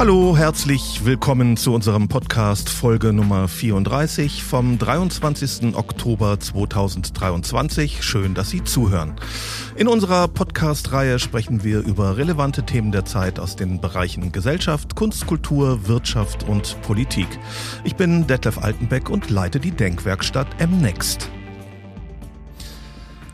Hallo, herzlich willkommen zu unserem Podcast Folge Nummer 34 vom 23. Oktober 2023. Schön, dass Sie zuhören. In unserer Podcast-Reihe sprechen wir über relevante Themen der Zeit aus den Bereichen Gesellschaft, Kunst, Kultur, Wirtschaft und Politik. Ich bin Detlef Altenbeck und leite die Denkwerkstatt M-Next.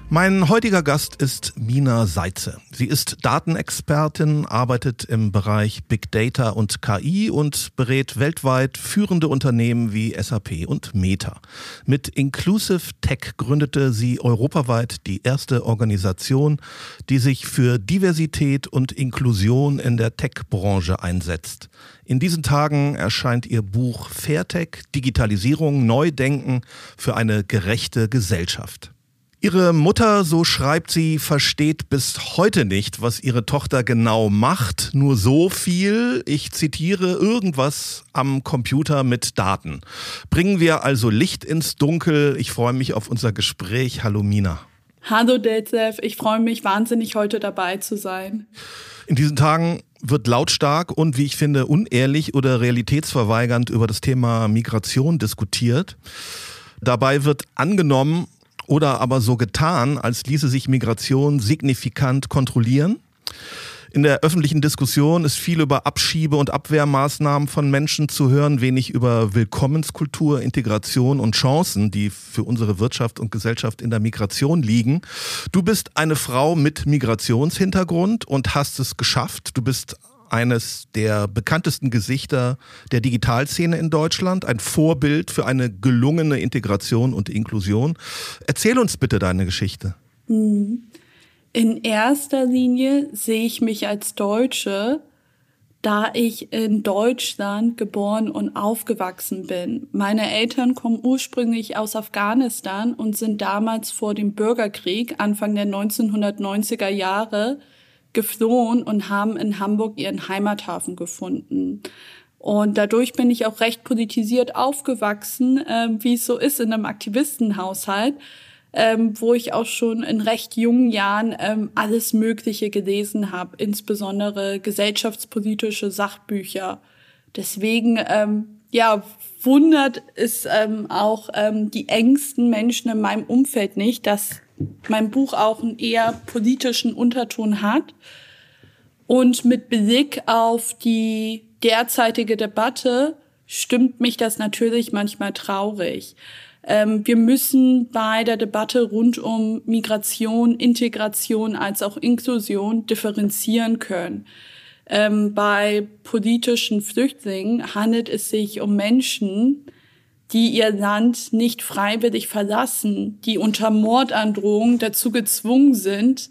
Mein heutiger Gast ist Mina Seitze. Sie ist Datenexpertin, arbeitet im Bereich Big Data und KI und berät weltweit führende Unternehmen wie SAP und Meta. Mit Inclusive Tech gründete sie europaweit die erste Organisation, die sich für Diversität und Inklusion in der Tech-Branche einsetzt. In diesen Tagen erscheint ihr Buch Fairtech, Digitalisierung, Neudenken für eine gerechte Gesellschaft. Ihre Mutter, so schreibt sie, versteht bis heute nicht, was ihre Tochter genau macht. Nur so viel, ich zitiere, irgendwas am Computer mit Daten. Bringen wir also Licht ins Dunkel. Ich freue mich auf unser Gespräch. Hallo Mina. Hallo Detlef, ich freue mich wahnsinnig, heute dabei zu sein. In diesen Tagen wird lautstark und, wie ich finde, unehrlich oder realitätsverweigernd über das Thema Migration diskutiert. Dabei wird angenommen, oder aber so getan, als ließe sich Migration signifikant kontrollieren. In der öffentlichen Diskussion ist viel über Abschiebe- und Abwehrmaßnahmen von Menschen zu hören, wenig über Willkommenskultur, Integration und Chancen, die für unsere Wirtschaft und Gesellschaft in der Migration liegen. Du bist eine Frau mit Migrationshintergrund und hast es geschafft. Du bist eines der bekanntesten Gesichter der Digitalszene in Deutschland, ein Vorbild für eine gelungene Integration und Inklusion. Erzähl uns bitte deine Geschichte. Hm. In erster Linie sehe ich mich als Deutsche, da ich in Deutschland geboren und aufgewachsen bin. Meine Eltern kommen ursprünglich aus Afghanistan und sind damals vor dem Bürgerkrieg Anfang der 1990er Jahre geflohen und haben in Hamburg ihren Heimathafen gefunden. Und dadurch bin ich auch recht politisiert aufgewachsen, äh, wie es so ist in einem Aktivistenhaushalt, ähm, wo ich auch schon in recht jungen Jahren ähm, alles Mögliche gelesen habe, insbesondere gesellschaftspolitische Sachbücher. Deswegen, ähm, ja, wundert es ähm, auch ähm, die engsten Menschen in meinem Umfeld nicht, dass mein Buch auch einen eher politischen Unterton hat. Und mit Blick auf die derzeitige Debatte stimmt mich das natürlich manchmal traurig. Ähm, wir müssen bei der Debatte rund um Migration, Integration als auch Inklusion differenzieren können. Ähm, bei politischen Flüchtlingen handelt es sich um Menschen, die ihr Land nicht freiwillig verlassen, die unter Mordandrohung dazu gezwungen sind,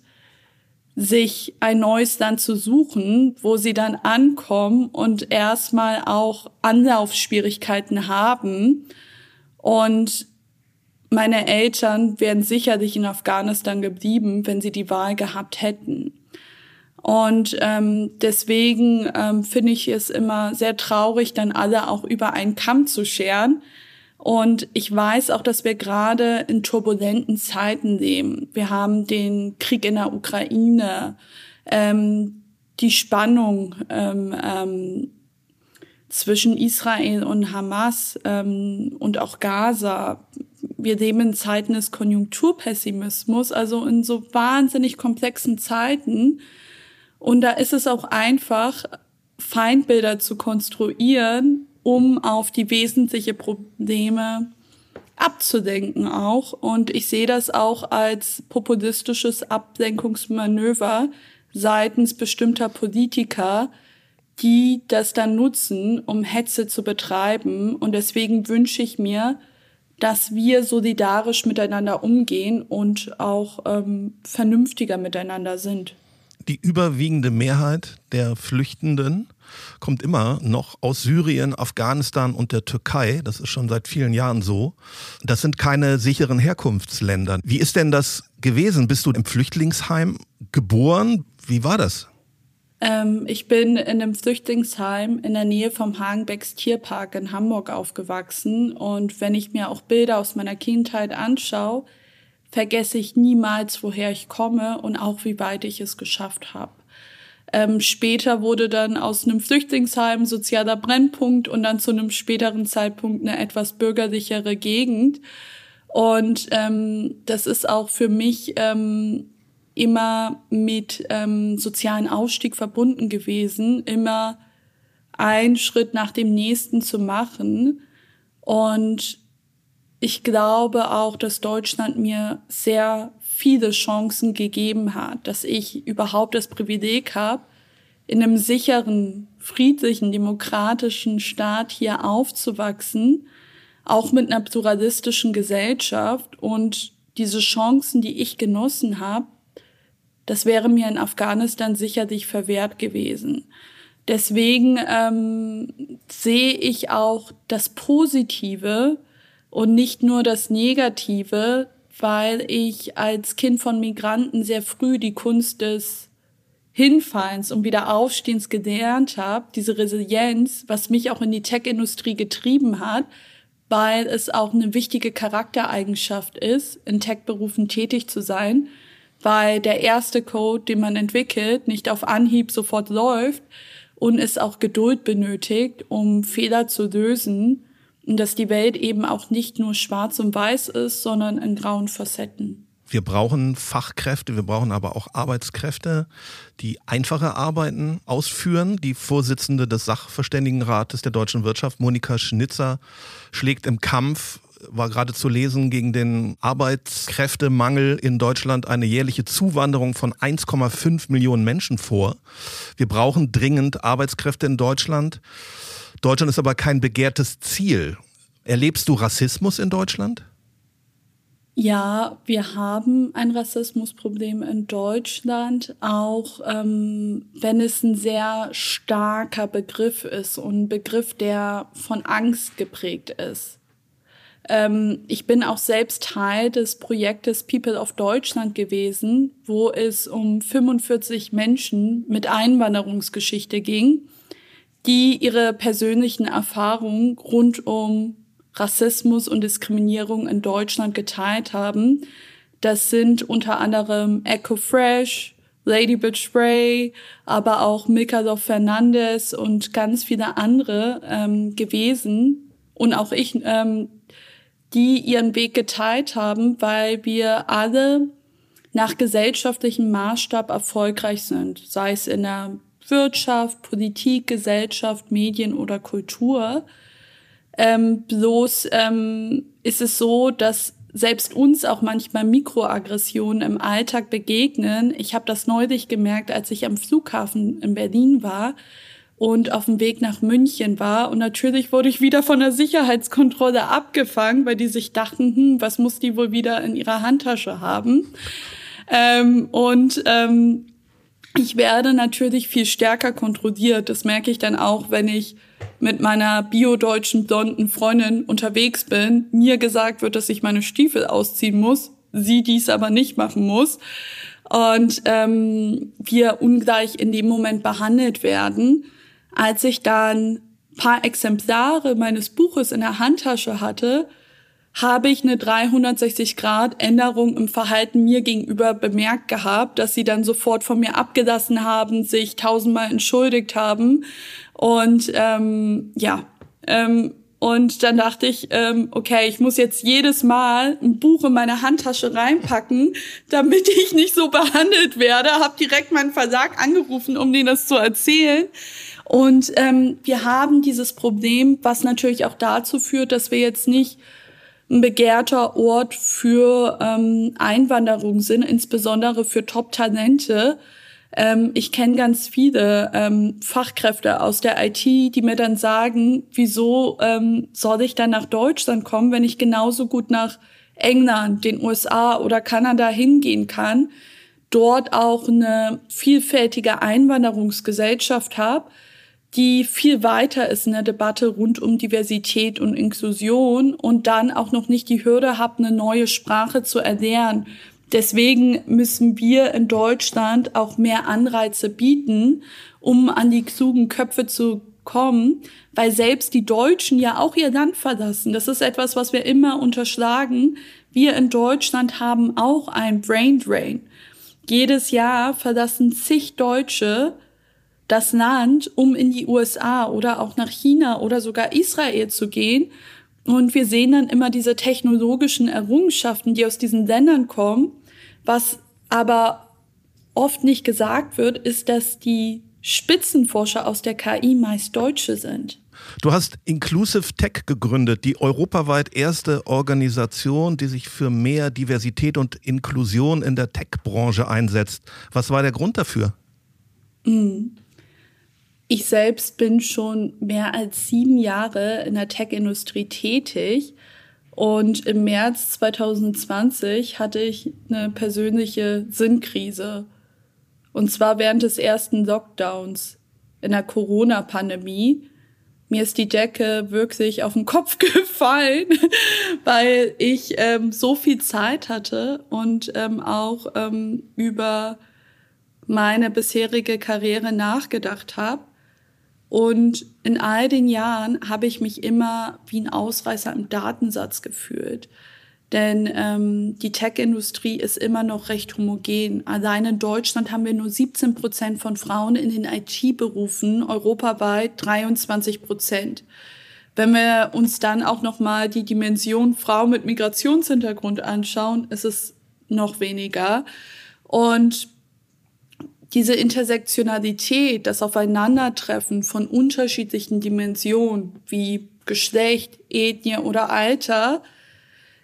sich ein neues Land zu suchen, wo sie dann ankommen und erstmal auch Anlaufschwierigkeiten haben. Und meine Eltern wären sicherlich in Afghanistan geblieben, wenn sie die Wahl gehabt hätten. Und ähm, deswegen ähm, finde ich es immer sehr traurig, dann alle auch über einen Kamm zu scheren, und ich weiß auch, dass wir gerade in turbulenten Zeiten leben. Wir haben den Krieg in der Ukraine, ähm, die Spannung ähm, ähm, zwischen Israel und Hamas ähm, und auch Gaza. Wir leben in Zeiten des Konjunkturpessimismus, also in so wahnsinnig komplexen Zeiten. Und da ist es auch einfach, Feindbilder zu konstruieren, um auf die wesentliche Probleme abzudenken auch. Und ich sehe das auch als populistisches Ablenkungsmanöver seitens bestimmter Politiker, die das dann nutzen, um Hetze zu betreiben. Und deswegen wünsche ich mir, dass wir solidarisch miteinander umgehen und auch ähm, vernünftiger miteinander sind. Die überwiegende Mehrheit der Flüchtenden kommt immer noch aus Syrien, Afghanistan und der Türkei. Das ist schon seit vielen Jahren so. Das sind keine sicheren Herkunftsländer. Wie ist denn das gewesen? Bist du im Flüchtlingsheim geboren? Wie war das? Ähm, ich bin in einem Flüchtlingsheim in der Nähe vom Hagenbecks Tierpark in Hamburg aufgewachsen. Und wenn ich mir auch Bilder aus meiner Kindheit anschaue, vergesse ich niemals, woher ich komme und auch wie weit ich es geschafft habe. Ähm, später wurde dann aus einem Flüchtlingsheim sozialer Brennpunkt und dann zu einem späteren Zeitpunkt eine etwas bürgerlichere Gegend. Und ähm, das ist auch für mich ähm, immer mit ähm, sozialen Ausstieg verbunden gewesen, immer einen Schritt nach dem nächsten zu machen. Und ich glaube auch, dass Deutschland mir sehr viele Chancen gegeben hat, dass ich überhaupt das Privileg habe, in einem sicheren, friedlichen, demokratischen Staat hier aufzuwachsen, auch mit einer pluralistischen Gesellschaft und diese Chancen, die ich genossen habe, das wäre mir in Afghanistan sicherlich verwehrt gewesen. Deswegen ähm, sehe ich auch das Positive und nicht nur das Negative, weil ich als Kind von Migranten sehr früh die Kunst des Hinfallens und Wiederaufstehens gelernt habe, diese Resilienz, was mich auch in die Tech-Industrie getrieben hat, weil es auch eine wichtige Charaktereigenschaft ist, in Tech-Berufen tätig zu sein weil der erste Code, den man entwickelt, nicht auf Anhieb sofort läuft und es auch Geduld benötigt, um Fehler zu lösen und dass die Welt eben auch nicht nur schwarz und weiß ist, sondern in grauen Facetten. Wir brauchen Fachkräfte, wir brauchen aber auch Arbeitskräfte, die einfache Arbeiten ausführen. Die Vorsitzende des Sachverständigenrates der deutschen Wirtschaft, Monika Schnitzer, schlägt im Kampf war gerade zu lesen, gegen den Arbeitskräftemangel in Deutschland eine jährliche Zuwanderung von 1,5 Millionen Menschen vor. Wir brauchen dringend Arbeitskräfte in Deutschland. Deutschland ist aber kein begehrtes Ziel. Erlebst du Rassismus in Deutschland? Ja, wir haben ein Rassismusproblem in Deutschland, auch ähm, wenn es ein sehr starker Begriff ist und ein Begriff, der von Angst geprägt ist. Ähm, ich bin auch selbst Teil des Projektes People of Deutschland gewesen, wo es um 45 Menschen mit Einwanderungsgeschichte ging, die ihre persönlichen Erfahrungen rund um Rassismus und Diskriminierung in Deutschland geteilt haben. Das sind unter anderem Echo Fresh, Lady Bitch Spray, aber auch Milka Fernandez und ganz viele andere ähm, gewesen. Und auch ich ähm, die ihren Weg geteilt haben, weil wir alle nach gesellschaftlichem Maßstab erfolgreich sind, sei es in der Wirtschaft, Politik, Gesellschaft, Medien oder Kultur. Ähm, bloß ähm, ist es so, dass selbst uns auch manchmal Mikroaggressionen im Alltag begegnen. Ich habe das neulich gemerkt, als ich am Flughafen in Berlin war und auf dem Weg nach München war. Und natürlich wurde ich wieder von der Sicherheitskontrolle abgefangen, weil die sich dachten, hm, was muss die wohl wieder in ihrer Handtasche haben? Ähm, und ähm, ich werde natürlich viel stärker kontrolliert. Das merke ich dann auch, wenn ich mit meiner biodeutschen blonden Freundin unterwegs bin, mir gesagt wird, dass ich meine Stiefel ausziehen muss, sie dies aber nicht machen muss und ähm, wir ungleich in dem Moment behandelt werden. Als ich dann paar Exemplare meines Buches in der Handtasche hatte, habe ich eine 360 Grad Änderung im Verhalten mir gegenüber bemerkt gehabt, dass sie dann sofort von mir abgelassen haben, sich tausendmal entschuldigt haben und ähm, ja ähm, und dann dachte ich, ähm, okay, ich muss jetzt jedes Mal ein Buch in meine Handtasche reinpacken, damit ich nicht so behandelt werde. Hab direkt meinen Verlag angerufen, um denen das zu erzählen. Und ähm, wir haben dieses Problem, was natürlich auch dazu führt, dass wir jetzt nicht ein begehrter Ort für ähm, Einwanderung sind, insbesondere für Top-Talente. Ähm, ich kenne ganz viele ähm, Fachkräfte aus der IT, die mir dann sagen, wieso ähm, soll ich dann nach Deutschland kommen, wenn ich genauso gut nach England, den USA oder Kanada hingehen kann, dort auch eine vielfältige Einwanderungsgesellschaft habe die viel weiter ist in der Debatte rund um Diversität und Inklusion und dann auch noch nicht die Hürde hat, eine neue Sprache zu erlernen. Deswegen müssen wir in Deutschland auch mehr Anreize bieten, um an die klugen Köpfe zu kommen, weil selbst die Deutschen ja auch ihr Land verlassen. Das ist etwas, was wir immer unterschlagen. Wir in Deutschland haben auch ein Brain Drain. Jedes Jahr verlassen zig Deutsche das Land, um in die USA oder auch nach China oder sogar Israel zu gehen. Und wir sehen dann immer diese technologischen Errungenschaften, die aus diesen Ländern kommen. Was aber oft nicht gesagt wird, ist, dass die Spitzenforscher aus der KI meist Deutsche sind. Du hast Inclusive Tech gegründet, die europaweit erste Organisation, die sich für mehr Diversität und Inklusion in der Tech-Branche einsetzt. Was war der Grund dafür? Mm. Ich selbst bin schon mehr als sieben Jahre in der Tech-Industrie tätig und im März 2020 hatte ich eine persönliche Sinnkrise. Und zwar während des ersten Lockdowns in der Corona-Pandemie mir ist die Decke wirklich auf den Kopf gefallen, weil ich ähm, so viel Zeit hatte und ähm, auch ähm, über meine bisherige Karriere nachgedacht habe. Und in all den Jahren habe ich mich immer wie ein Ausreißer im Datensatz gefühlt. Denn ähm, die Tech-Industrie ist immer noch recht homogen. Allein in Deutschland haben wir nur 17 Prozent von Frauen in den IT-Berufen, europaweit 23 Prozent. Wenn wir uns dann auch noch mal die Dimension Frau mit Migrationshintergrund anschauen, ist es noch weniger. Und diese Intersektionalität, das Aufeinandertreffen von unterschiedlichen Dimensionen wie Geschlecht, Ethnie oder Alter,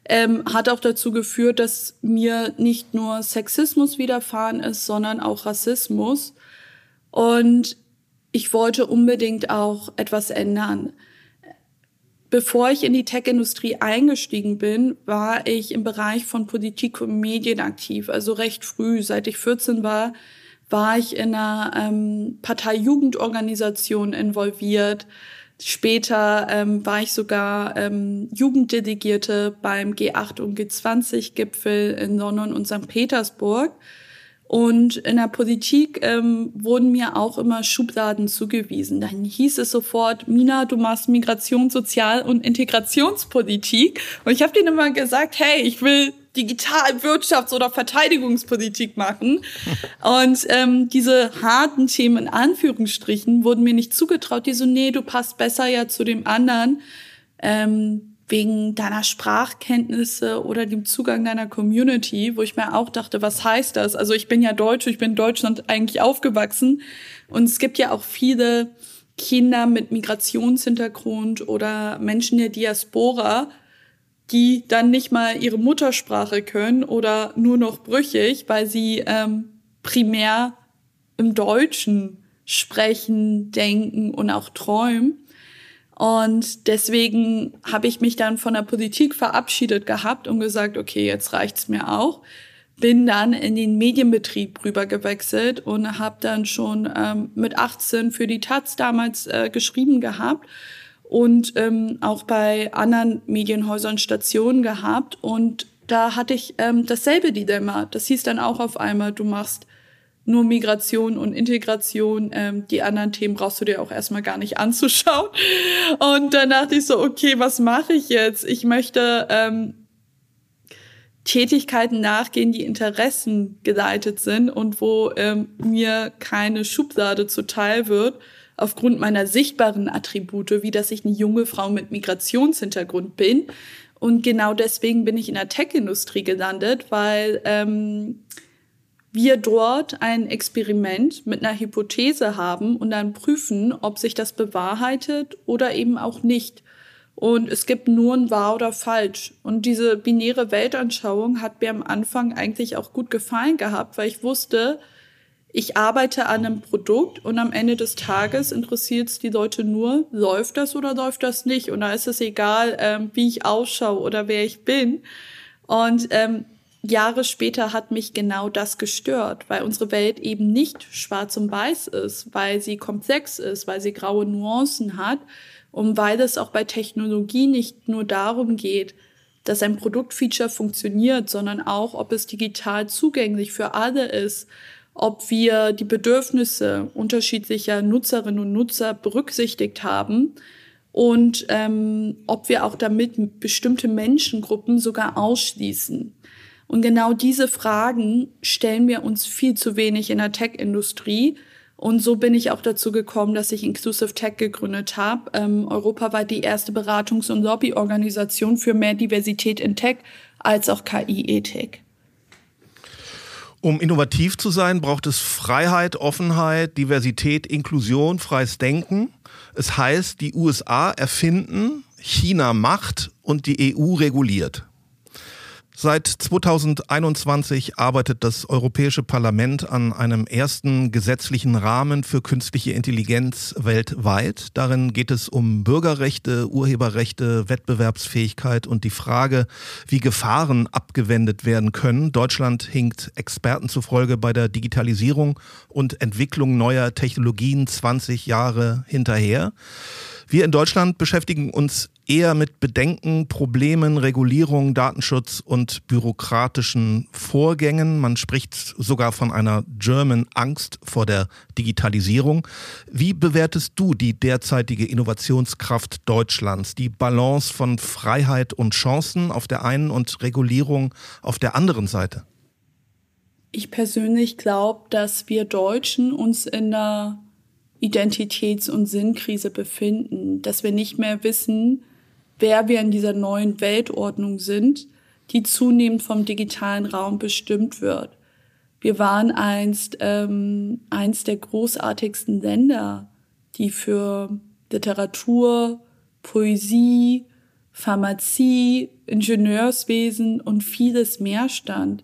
ähm, hat auch dazu geführt, dass mir nicht nur Sexismus widerfahren ist, sondern auch Rassismus. Und ich wollte unbedingt auch etwas ändern. Bevor ich in die Tech-Industrie eingestiegen bin, war ich im Bereich von Politik und Medien aktiv, also recht früh. Seit ich 14 war, war ich in einer ähm, Partei-Jugendorganisation involviert. Später ähm, war ich sogar ähm, Jugenddelegierte beim G8 und G20-Gipfel in London und St. Petersburg. Und in der Politik ähm, wurden mir auch immer Schubladen zugewiesen. Dann hieß es sofort, Mina, du machst Migration, Sozial- und Integrationspolitik. Und ich habe denen immer gesagt, hey, ich will Digital-, Wirtschafts- oder Verteidigungspolitik machen. Und ähm, diese harten Themen in Anführungsstrichen wurden mir nicht zugetraut. Die so, nee, du passt besser ja zu dem anderen. Ähm, wegen deiner Sprachkenntnisse oder dem Zugang deiner Community, wo ich mir auch dachte, was heißt das? Also ich bin ja Deutsch, ich bin in Deutschland eigentlich aufgewachsen und es gibt ja auch viele Kinder mit Migrationshintergrund oder Menschen der Diaspora, die dann nicht mal ihre Muttersprache können oder nur noch brüchig, weil sie ähm, primär im Deutschen sprechen, denken und auch träumen. Und deswegen habe ich mich dann von der Politik verabschiedet gehabt und gesagt, okay, jetzt reicht's mir auch. Bin dann in den Medienbetrieb rüber gewechselt und habe dann schon ähm, mit 18 für die Taz damals äh, geschrieben gehabt und ähm, auch bei anderen Medienhäusern Stationen gehabt. Und da hatte ich ähm, dasselbe Dilemma. Das hieß dann auch auf einmal, du machst nur Migration und Integration. Ähm, die anderen Themen brauchst du dir auch erstmal gar nicht anzuschauen. Und dann dachte ich so, okay, was mache ich jetzt? Ich möchte ähm, Tätigkeiten nachgehen, die Interessen geleitet sind und wo ähm, mir keine Schublade zuteil wird aufgrund meiner sichtbaren Attribute, wie dass ich eine junge Frau mit Migrationshintergrund bin. Und genau deswegen bin ich in der Tech-Industrie gelandet, weil ähm, wir dort ein Experiment mit einer Hypothese haben und dann prüfen, ob sich das bewahrheitet oder eben auch nicht. Und es gibt nur ein wahr oder falsch. Und diese binäre Weltanschauung hat mir am Anfang eigentlich auch gut gefallen gehabt, weil ich wusste, ich arbeite an einem Produkt und am Ende des Tages interessiert es die Leute nur, läuft das oder läuft das nicht? Und da ist es egal, ähm, wie ich ausschaue oder wer ich bin. Und ähm, Jahre später hat mich genau das gestört, weil unsere Welt eben nicht schwarz und weiß ist, weil sie komplex ist, weil sie graue Nuancen hat und weil es auch bei Technologie nicht nur darum geht, dass ein Produktfeature funktioniert, sondern auch, ob es digital zugänglich für alle ist ob wir die Bedürfnisse unterschiedlicher Nutzerinnen und Nutzer berücksichtigt haben und ähm, ob wir auch damit bestimmte Menschengruppen sogar ausschließen. Und genau diese Fragen stellen wir uns viel zu wenig in der Tech-Industrie. Und so bin ich auch dazu gekommen, dass ich Inclusive Tech gegründet habe. Ähm, europaweit die erste Beratungs- und Lobbyorganisation für mehr Diversität in Tech als auch KI-Ethik. Um innovativ zu sein, braucht es Freiheit, Offenheit, Diversität, Inklusion, freies Denken. Es heißt, die USA erfinden, China macht und die EU reguliert. Seit 2021 arbeitet das Europäische Parlament an einem ersten gesetzlichen Rahmen für künstliche Intelligenz weltweit. Darin geht es um Bürgerrechte, Urheberrechte, Wettbewerbsfähigkeit und die Frage, wie Gefahren abgewendet werden können. Deutschland hinkt Experten zufolge bei der Digitalisierung und Entwicklung neuer Technologien 20 Jahre hinterher. Wir in Deutschland beschäftigen uns eher mit Bedenken, Problemen, Regulierung, Datenschutz und bürokratischen Vorgängen. Man spricht sogar von einer German Angst vor der Digitalisierung. Wie bewertest du die derzeitige Innovationskraft Deutschlands, die Balance von Freiheit und Chancen auf der einen und Regulierung auf der anderen Seite? Ich persönlich glaube, dass wir Deutschen uns in einer Identitäts- und Sinnkrise befinden, dass wir nicht mehr wissen, wer wir in dieser neuen Weltordnung sind, die zunehmend vom digitalen Raum bestimmt wird. Wir waren einst ähm, eins der großartigsten Länder, die für Literatur, Poesie, Pharmazie, Ingenieurswesen und vieles mehr stand.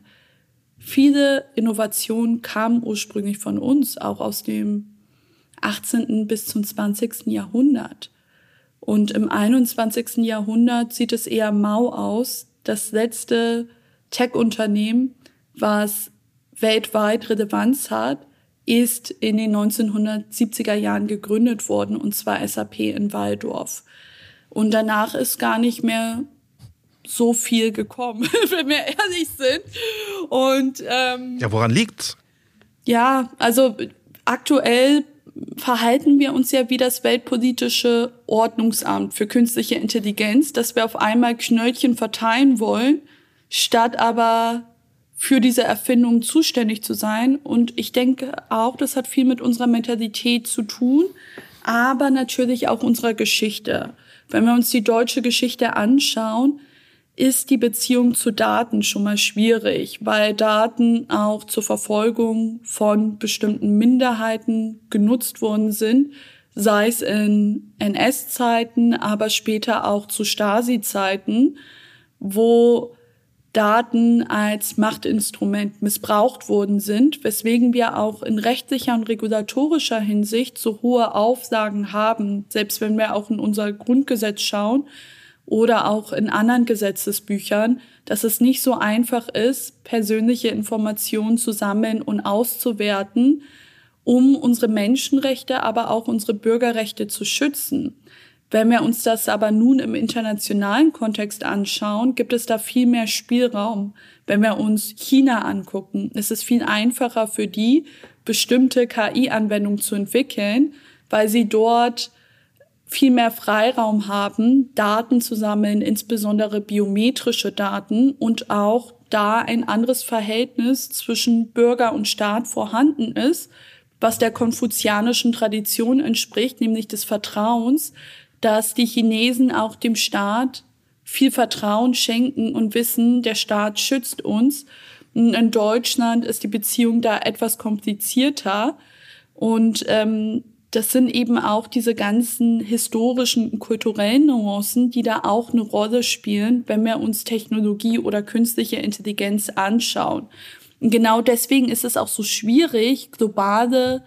Viele Innovationen kamen ursprünglich von uns, auch aus dem 18. bis zum 20. Jahrhundert. Und im 21. Jahrhundert sieht es eher mau aus. Das letzte Tech-Unternehmen, was weltweit Relevanz hat, ist in den 1970er Jahren gegründet worden, und zwar SAP in Waldorf. Und danach ist gar nicht mehr so viel gekommen, wenn wir ehrlich sind. Und ähm, ja, woran liegt's? Ja, also aktuell verhalten wir uns ja wie das weltpolitische Ordnungsamt für künstliche Intelligenz, dass wir auf einmal Knöllchen verteilen wollen, statt aber für diese Erfindung zuständig zu sein. Und ich denke auch, das hat viel mit unserer Mentalität zu tun, aber natürlich auch unserer Geschichte. Wenn wir uns die deutsche Geschichte anschauen, ist die Beziehung zu Daten schon mal schwierig, weil Daten auch zur Verfolgung von bestimmten Minderheiten genutzt worden sind, sei es in NS-Zeiten, aber später auch zu Stasi-Zeiten, wo Daten als Machtinstrument missbraucht worden sind, weswegen wir auch in rechtlicher und regulatorischer Hinsicht so hohe Aufsagen haben, selbst wenn wir auch in unser Grundgesetz schauen, oder auch in anderen Gesetzesbüchern, dass es nicht so einfach ist, persönliche Informationen zu sammeln und auszuwerten, um unsere Menschenrechte, aber auch unsere Bürgerrechte zu schützen. Wenn wir uns das aber nun im internationalen Kontext anschauen, gibt es da viel mehr Spielraum. Wenn wir uns China angucken, ist es viel einfacher für die, bestimmte KI-Anwendungen zu entwickeln, weil sie dort viel mehr Freiraum haben, Daten zu sammeln, insbesondere biometrische Daten und auch da ein anderes Verhältnis zwischen Bürger und Staat vorhanden ist, was der konfuzianischen Tradition entspricht, nämlich des Vertrauens, dass die Chinesen auch dem Staat viel Vertrauen schenken und wissen, der Staat schützt uns. In Deutschland ist die Beziehung da etwas komplizierter und ähm, das sind eben auch diese ganzen historischen kulturellen Nuancen, die da auch eine Rolle spielen, wenn wir uns Technologie oder künstliche Intelligenz anschauen. Und genau deswegen ist es auch so schwierig, globale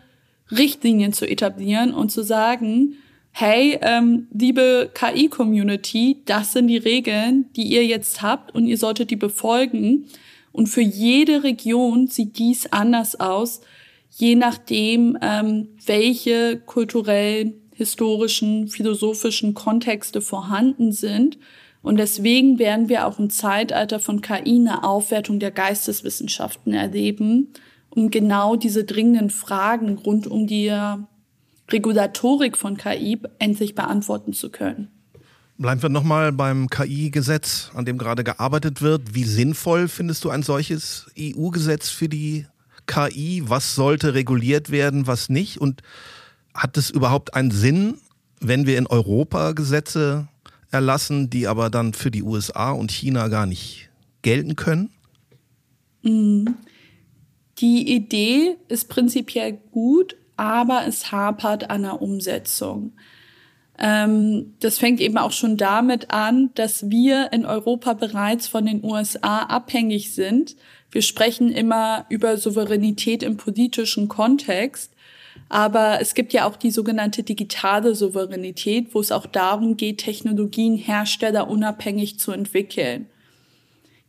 Richtlinien zu etablieren und zu sagen, hey, ähm, liebe KI-Community, das sind die Regeln, die ihr jetzt habt und ihr solltet die befolgen. Und für jede Region sieht dies anders aus je nachdem, ähm, welche kulturellen, historischen, philosophischen Kontexte vorhanden sind. Und deswegen werden wir auch im Zeitalter von KI eine Aufwertung der Geisteswissenschaften erleben, um genau diese dringenden Fragen rund um die Regulatorik von KI endlich beantworten zu können. Bleiben wir nochmal beim KI-Gesetz, an dem gerade gearbeitet wird. Wie sinnvoll findest du ein solches EU-Gesetz für die KI? Was sollte reguliert werden, was nicht? Und hat es überhaupt einen Sinn, wenn wir in Europa Gesetze erlassen, die aber dann für die USA und China gar nicht gelten können? Mhm. Die Idee ist prinzipiell gut, aber es hapert an der Umsetzung. Ähm, das fängt eben auch schon damit an, dass wir in Europa bereits von den USA abhängig sind. Wir sprechen immer über Souveränität im politischen Kontext. Aber es gibt ja auch die sogenannte digitale Souveränität, wo es auch darum geht, Technologien herstellerunabhängig zu entwickeln.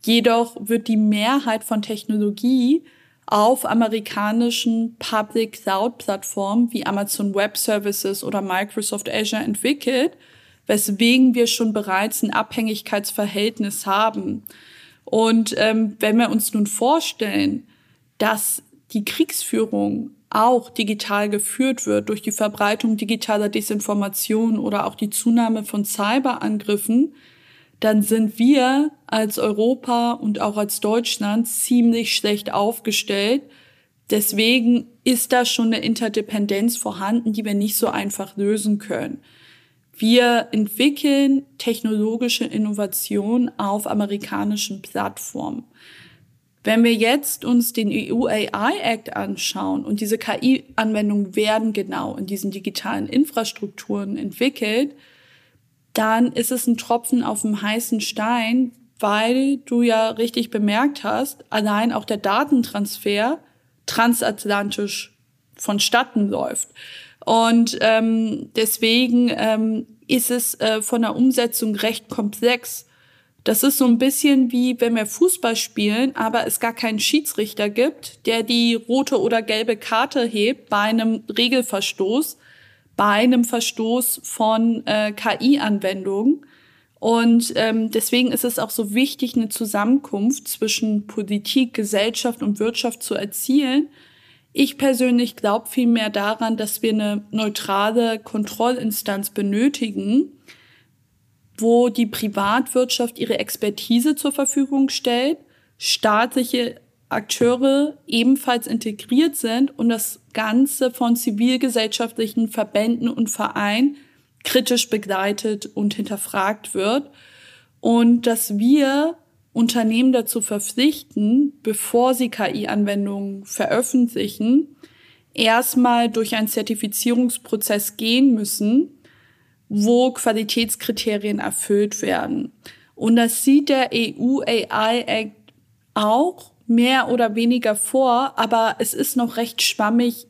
Jedoch wird die Mehrheit von Technologie auf amerikanischen Public Cloud Plattformen wie Amazon Web Services oder Microsoft Azure entwickelt, weswegen wir schon bereits ein Abhängigkeitsverhältnis haben. Und ähm, wenn wir uns nun vorstellen, dass die Kriegsführung auch digital geführt wird durch die Verbreitung digitaler Desinformation oder auch die Zunahme von Cyberangriffen, dann sind wir als Europa und auch als Deutschland ziemlich schlecht aufgestellt. Deswegen ist da schon eine Interdependenz vorhanden, die wir nicht so einfach lösen können. Wir entwickeln technologische Innovation auf amerikanischen Plattformen. Wenn wir jetzt uns den EU AI Act anschauen und diese KI-Anwendungen werden genau in diesen digitalen Infrastrukturen entwickelt, dann ist es ein Tropfen auf dem heißen Stein, weil du ja richtig bemerkt hast, allein auch der Datentransfer transatlantisch vonstatten läuft. Und ähm, deswegen ähm, ist es äh, von der Umsetzung recht komplex. Das ist so ein bisschen wie wenn wir Fußball spielen, aber es gar keinen Schiedsrichter gibt, der die rote oder gelbe Karte hebt bei einem Regelverstoß, bei einem Verstoß von äh, KI-Anwendungen. Und ähm, deswegen ist es auch so wichtig, eine Zusammenkunft zwischen Politik, Gesellschaft und Wirtschaft zu erzielen. Ich persönlich glaube vielmehr daran, dass wir eine neutrale Kontrollinstanz benötigen, wo die Privatwirtschaft ihre Expertise zur Verfügung stellt, staatliche Akteure ebenfalls integriert sind und das Ganze von zivilgesellschaftlichen Verbänden und Vereinen kritisch begleitet und hinterfragt wird. Und dass wir Unternehmen dazu verpflichten, bevor sie KI-Anwendungen veröffentlichen, erstmal durch einen Zertifizierungsprozess gehen müssen, wo Qualitätskriterien erfüllt werden. Und das sieht der EU AI Act auch mehr oder weniger vor, aber es ist noch recht schwammig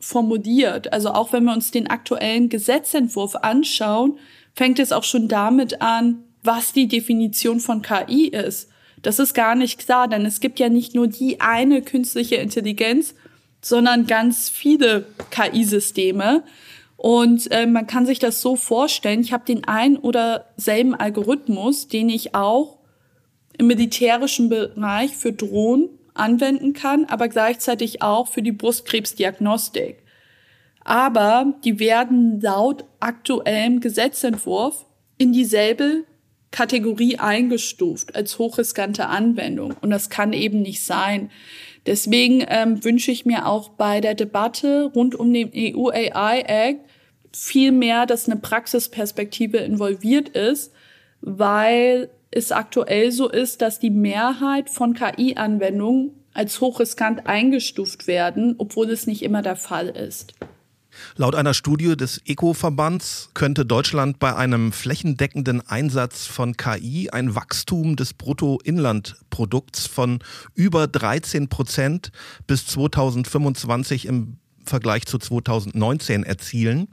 formuliert. Also auch wenn wir uns den aktuellen Gesetzentwurf anschauen, fängt es auch schon damit an, was die Definition von KI ist. Das ist gar nicht klar, denn es gibt ja nicht nur die eine künstliche Intelligenz, sondern ganz viele KI-Systeme. Und äh, man kann sich das so vorstellen, ich habe den einen oder selben Algorithmus, den ich auch im militärischen Bereich für Drohnen anwenden kann, aber gleichzeitig auch für die Brustkrebsdiagnostik. Aber die werden laut aktuellem Gesetzentwurf in dieselbe Kategorie eingestuft als hochriskante Anwendung. Und das kann eben nicht sein. Deswegen ähm, wünsche ich mir auch bei der Debatte rund um den EU AI Act viel mehr, dass eine Praxisperspektive involviert ist, weil es aktuell so ist, dass die Mehrheit von KI-Anwendungen als hochriskant eingestuft werden, obwohl es nicht immer der Fall ist. Laut einer Studie des ECO-Verbands könnte Deutschland bei einem flächendeckenden Einsatz von KI ein Wachstum des Bruttoinlandprodukts von über 13 Prozent bis 2025 im Vergleich zu 2019 erzielen.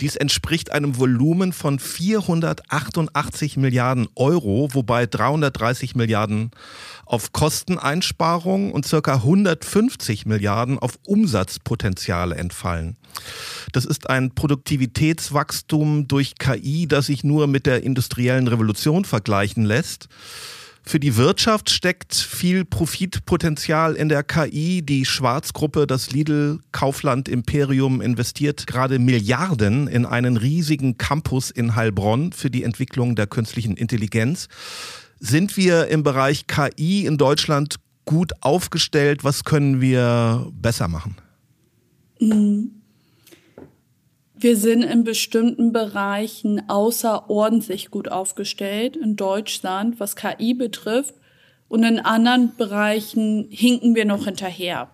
Dies entspricht einem Volumen von 488 Milliarden Euro, wobei 330 Milliarden auf Kosteneinsparungen und circa 150 Milliarden auf Umsatzpotenziale entfallen. Das ist ein Produktivitätswachstum durch KI, das sich nur mit der industriellen Revolution vergleichen lässt. Für die Wirtschaft steckt viel Profitpotenzial in der KI. Die Schwarzgruppe, das Lidl Kaufland Imperium investiert gerade Milliarden in einen riesigen Campus in Heilbronn für die Entwicklung der künstlichen Intelligenz. Sind wir im Bereich KI in Deutschland gut aufgestellt? Was können wir besser machen? Wir sind in bestimmten Bereichen außerordentlich gut aufgestellt in Deutschland, was KI betrifft. Und in anderen Bereichen hinken wir noch hinterher.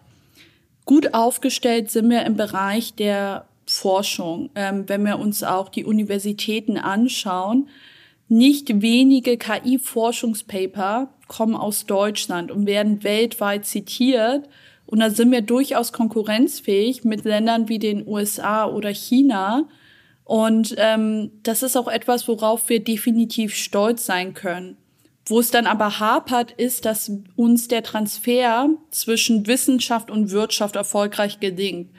Gut aufgestellt sind wir im Bereich der Forschung. Ähm, wenn wir uns auch die Universitäten anschauen, nicht wenige KI-Forschungspaper kommen aus Deutschland und werden weltweit zitiert. Und da sind wir durchaus konkurrenzfähig mit Ländern wie den USA oder China. Und ähm, das ist auch etwas, worauf wir definitiv stolz sein können. Wo es dann aber hapert, ist, dass uns der Transfer zwischen Wissenschaft und Wirtschaft erfolgreich gelingt.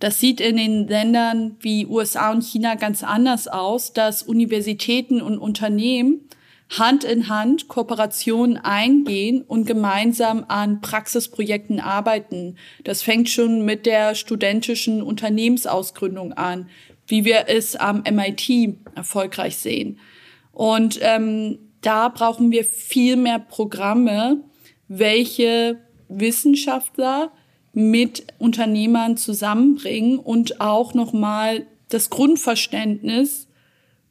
Das sieht in den Ländern wie USA und China ganz anders aus, dass Universitäten und Unternehmen Hand in Hand Kooperationen eingehen und gemeinsam an Praxisprojekten arbeiten. Das fängt schon mit der studentischen Unternehmensausgründung an, wie wir es am MIT erfolgreich sehen. Und ähm, da brauchen wir viel mehr Programme, welche Wissenschaftler mit Unternehmern zusammenbringen und auch nochmal das Grundverständnis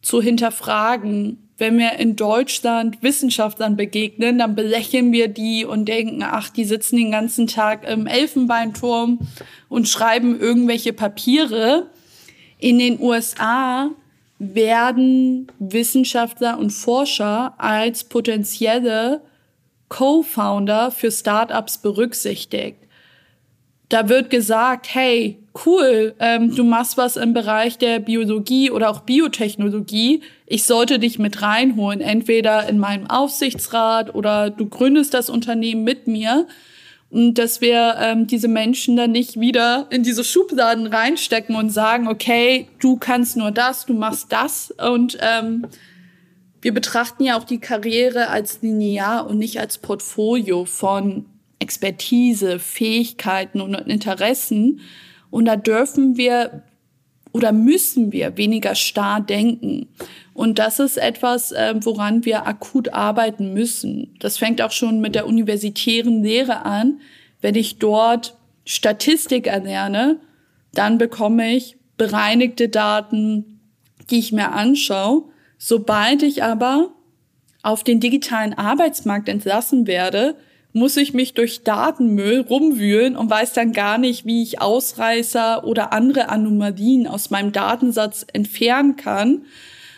zu hinterfragen, wenn wir in Deutschland Wissenschaftlern begegnen, dann belächeln wir die und denken, ach, die sitzen den ganzen Tag im Elfenbeinturm und schreiben irgendwelche Papiere. In den USA werden Wissenschaftler und Forscher als potenzielle Co-Founder für Startups berücksichtigt. Da wird gesagt, hey, cool, ähm, du machst was im Bereich der Biologie oder auch Biotechnologie. Ich sollte dich mit reinholen, entweder in meinem Aufsichtsrat oder du gründest das Unternehmen mit mir. Und dass wir ähm, diese Menschen dann nicht wieder in diese Schubladen reinstecken und sagen, okay, du kannst nur das, du machst das. Und ähm, wir betrachten ja auch die Karriere als linear und nicht als Portfolio von Expertise, Fähigkeiten und Interessen. Und da dürfen wir oder müssen wir weniger starr denken. Und das ist etwas, äh, woran wir akut arbeiten müssen. Das fängt auch schon mit der universitären Lehre an. Wenn ich dort Statistik erlerne, dann bekomme ich bereinigte Daten, die ich mir anschaue. Sobald ich aber auf den digitalen Arbeitsmarkt entlassen werde, muss ich mich durch Datenmüll rumwühlen und weiß dann gar nicht, wie ich Ausreißer oder andere Anomalien aus meinem Datensatz entfernen kann.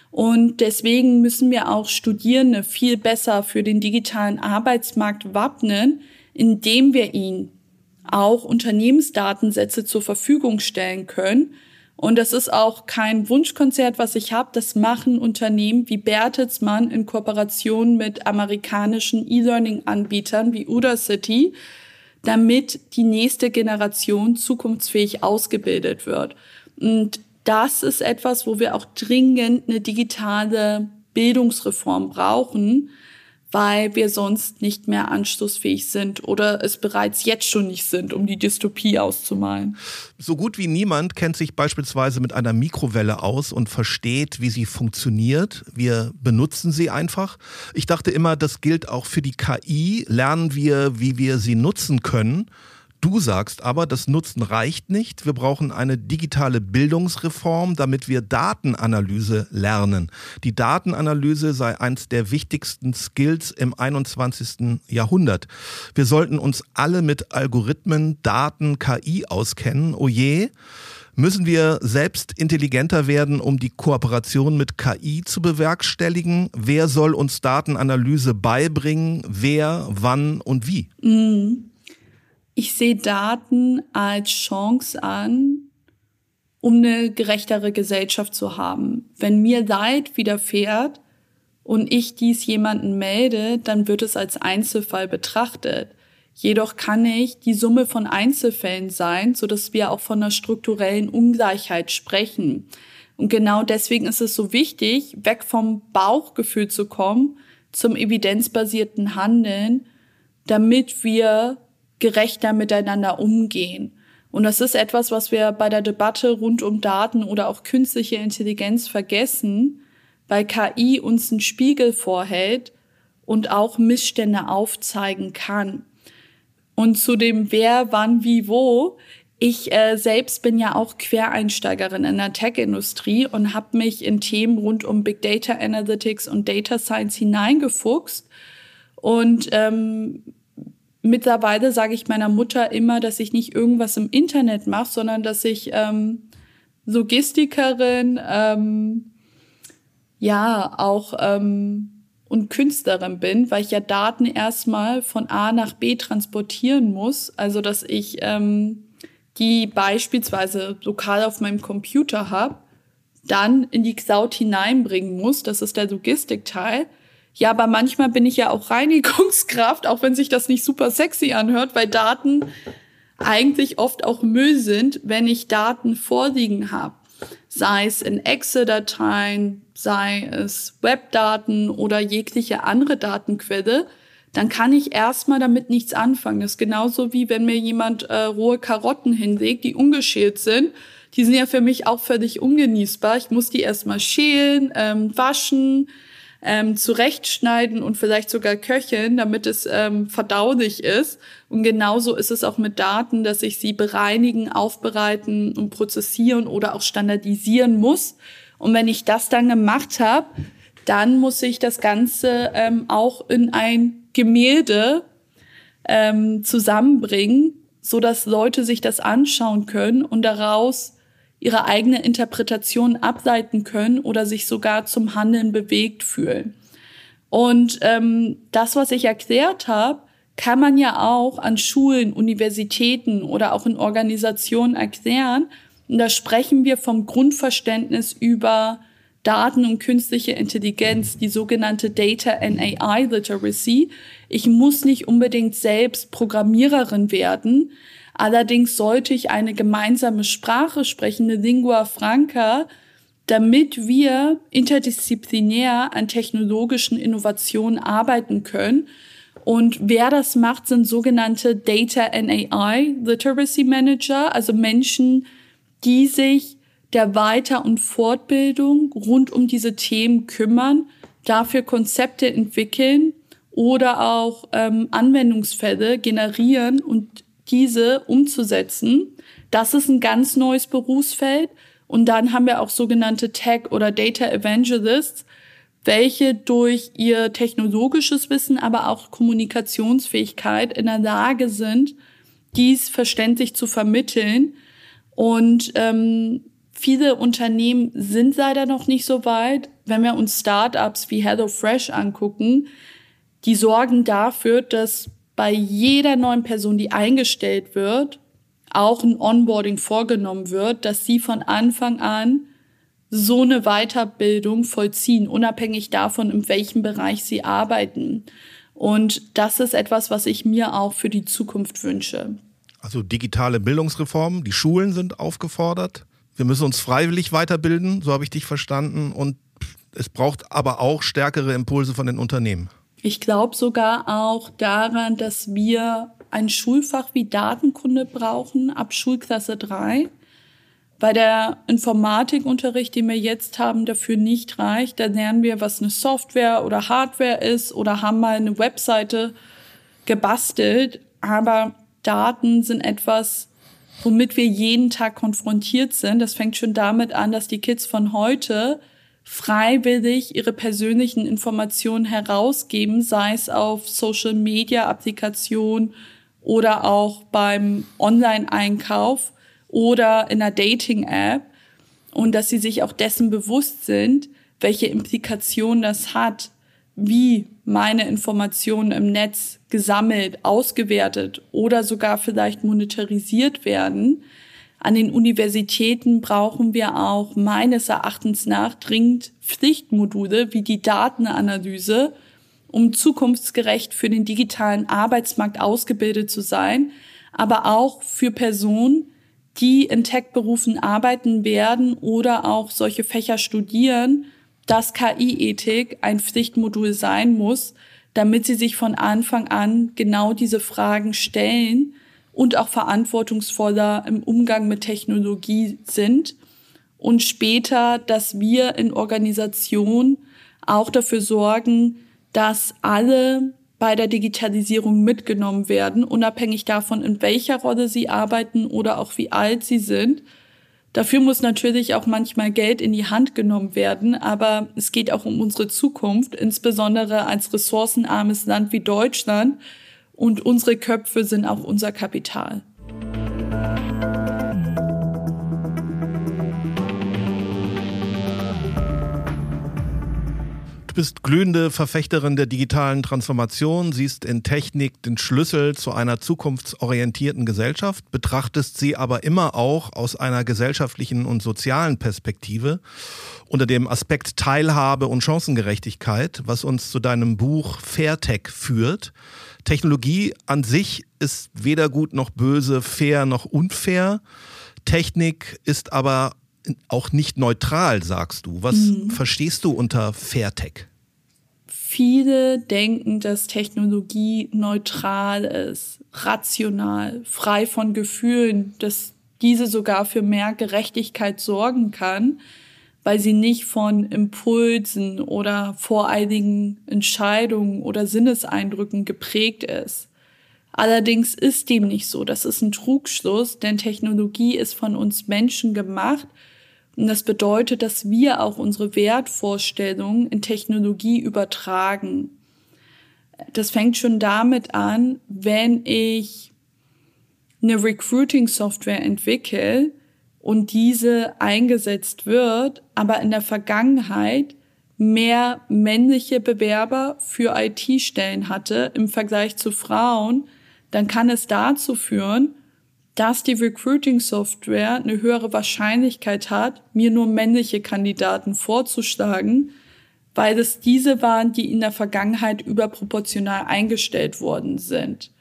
Und deswegen müssen wir auch Studierende viel besser für den digitalen Arbeitsmarkt wappnen, indem wir ihnen auch Unternehmensdatensätze zur Verfügung stellen können und das ist auch kein Wunschkonzert, was ich habe. Das machen Unternehmen wie Bertelsmann in Kooperation mit amerikanischen E-Learning-Anbietern wie Udacity, damit die nächste Generation zukunftsfähig ausgebildet wird. Und das ist etwas, wo wir auch dringend eine digitale Bildungsreform brauchen, weil wir sonst nicht mehr anschlussfähig sind oder es bereits jetzt schon nicht sind, um die Dystopie auszumalen. So gut wie niemand kennt sich beispielsweise mit einer Mikrowelle aus und versteht, wie sie funktioniert. Wir benutzen sie einfach. Ich dachte immer, das gilt auch für die KI. Lernen wir, wie wir sie nutzen können. Du sagst aber, das Nutzen reicht nicht. Wir brauchen eine digitale Bildungsreform, damit wir Datenanalyse lernen. Die Datenanalyse sei eins der wichtigsten Skills im 21. Jahrhundert. Wir sollten uns alle mit Algorithmen, Daten, KI auskennen. Oje. Müssen wir selbst intelligenter werden, um die Kooperation mit KI zu bewerkstelligen? Wer soll uns Datenanalyse beibringen? Wer, wann und wie? Mhm ich sehe Daten als Chance an, um eine gerechtere Gesellschaft zu haben. Wenn mir Leid widerfährt und ich dies jemanden melde, dann wird es als Einzelfall betrachtet. Jedoch kann ich die Summe von Einzelfällen sein, so dass wir auch von einer strukturellen Ungleichheit sprechen. Und genau deswegen ist es so wichtig, weg vom Bauchgefühl zu kommen zum evidenzbasierten Handeln, damit wir gerechter miteinander umgehen. Und das ist etwas, was wir bei der Debatte rund um Daten oder auch künstliche Intelligenz vergessen, weil KI uns einen Spiegel vorhält und auch Missstände aufzeigen kann. Und zu dem Wer, wann, wie, wo. Ich äh, selbst bin ja auch Quereinsteigerin in der Tech-Industrie und habe mich in Themen rund um Big Data Analytics und Data Science hineingefuchst. Und ähm, mittlerweile sage ich meiner Mutter immer, dass ich nicht irgendwas im Internet mache, sondern dass ich ähm, Logistikerin, ähm, ja, auch ähm, und Künstlerin bin, weil ich ja Daten erstmal von A nach B transportieren muss. Also dass ich ähm, die beispielsweise lokal auf meinem Computer habe, dann in die Cloud hineinbringen muss. Das ist der Logistikteil. Ja, aber manchmal bin ich ja auch Reinigungskraft, auch wenn sich das nicht super sexy anhört, weil Daten eigentlich oft auch Müll sind, wenn ich Daten vorliegen habe. Sei es in Excel-Dateien, sei es Webdaten oder jegliche andere Datenquelle, dann kann ich erstmal damit nichts anfangen. Das ist genauso wie wenn mir jemand äh, rohe Karotten hinlegt, die ungeschält sind. Die sind ja für mich auch völlig ungenießbar. Ich muss die erstmal schälen, ähm, waschen, ähm, zurechtschneiden und vielleicht sogar köcheln, damit es ähm, verdaulich ist. Und genauso ist es auch mit Daten, dass ich sie bereinigen, aufbereiten und prozessieren oder auch standardisieren muss. Und wenn ich das dann gemacht habe, dann muss ich das Ganze ähm, auch in ein Gemälde ähm, zusammenbringen, so dass Leute sich das anschauen können und daraus ihre eigene Interpretation ableiten können oder sich sogar zum Handeln bewegt fühlen. Und ähm, das, was ich erklärt habe, kann man ja auch an Schulen, Universitäten oder auch in Organisationen erklären. Und da sprechen wir vom Grundverständnis über Daten und künstliche Intelligenz, die sogenannte Data and AI Literacy. Ich muss nicht unbedingt selbst Programmiererin werden, Allerdings sollte ich eine gemeinsame Sprache sprechen, eine Lingua Franca, damit wir interdisziplinär an technologischen Innovationen arbeiten können. Und wer das macht, sind sogenannte Data and AI Literacy Manager, also Menschen, die sich der Weiter- und Fortbildung rund um diese Themen kümmern, dafür Konzepte entwickeln oder auch ähm, Anwendungsfälle generieren und diese umzusetzen. Das ist ein ganz neues Berufsfeld. Und dann haben wir auch sogenannte Tech- oder Data Evangelists, welche durch ihr technologisches Wissen, aber auch Kommunikationsfähigkeit in der Lage sind, dies verständlich zu vermitteln. Und ähm, viele Unternehmen sind leider noch nicht so weit. Wenn wir uns Startups wie HelloFresh angucken, die sorgen dafür, dass bei jeder neuen Person, die eingestellt wird, auch ein Onboarding vorgenommen wird, dass sie von Anfang an so eine Weiterbildung vollziehen, unabhängig davon, in welchem Bereich sie arbeiten. Und das ist etwas, was ich mir auch für die Zukunft wünsche. Also digitale Bildungsreformen, die Schulen sind aufgefordert. Wir müssen uns freiwillig weiterbilden, so habe ich dich verstanden. Und es braucht aber auch stärkere Impulse von den Unternehmen. Ich glaube sogar auch daran, dass wir ein Schulfach wie Datenkunde brauchen ab Schulklasse 3, weil der Informatikunterricht, den wir jetzt haben, dafür nicht reicht. Da lernen wir, was eine Software oder Hardware ist oder haben mal eine Webseite gebastelt. Aber Daten sind etwas, womit wir jeden Tag konfrontiert sind. Das fängt schon damit an, dass die Kids von heute freiwillig ihre persönlichen Informationen herausgeben, sei es auf Social Media Applikationen oder auch beim Online-Einkauf oder in einer Dating-App und dass sie sich auch dessen bewusst sind, welche Implikationen das hat, wie meine Informationen im Netz gesammelt, ausgewertet oder sogar vielleicht monetarisiert werden, an den Universitäten brauchen wir auch meines Erachtens nach dringend Pflichtmodule wie die Datenanalyse, um zukunftsgerecht für den digitalen Arbeitsmarkt ausgebildet zu sein, aber auch für Personen, die in Tech-Berufen arbeiten werden oder auch solche Fächer studieren, dass KI-Ethik ein Pflichtmodul sein muss, damit sie sich von Anfang an genau diese Fragen stellen und auch verantwortungsvoller im Umgang mit Technologie sind und später, dass wir in Organisationen auch dafür sorgen, dass alle bei der Digitalisierung mitgenommen werden, unabhängig davon, in welcher Rolle sie arbeiten oder auch wie alt sie sind. Dafür muss natürlich auch manchmal Geld in die Hand genommen werden, aber es geht auch um unsere Zukunft, insbesondere als ressourcenarmes Land wie Deutschland. Und unsere Köpfe sind auch unser Kapital. Du bist glühende Verfechterin der digitalen Transformation, siehst in Technik den Schlüssel zu einer zukunftsorientierten Gesellschaft, betrachtest sie aber immer auch aus einer gesellschaftlichen und sozialen Perspektive unter dem Aspekt Teilhabe und Chancengerechtigkeit, was uns zu deinem Buch Fairtech führt. Technologie an sich ist weder gut noch böse, fair noch unfair. Technik ist aber auch nicht neutral, sagst du. Was mhm. verstehst du unter Fairtech? Viele denken, dass Technologie neutral ist, rational, frei von Gefühlen, dass diese sogar für mehr Gerechtigkeit sorgen kann, weil sie nicht von Impulsen oder voreiligen Entscheidungen oder Sinneseindrücken geprägt ist. Allerdings ist dem nicht so. Das ist ein Trugschluss, denn Technologie ist von uns Menschen gemacht und das bedeutet, dass wir auch unsere Wertvorstellungen in Technologie übertragen. Das fängt schon damit an, wenn ich eine Recruiting-Software entwickle und diese eingesetzt wird, aber in der Vergangenheit mehr männliche Bewerber für IT-Stellen hatte im Vergleich zu Frauen, dann kann es dazu führen, dass die Recruiting-Software eine höhere Wahrscheinlichkeit hat, mir nur männliche Kandidaten vorzuschlagen, weil es diese waren, die in der Vergangenheit überproportional eingestellt worden sind.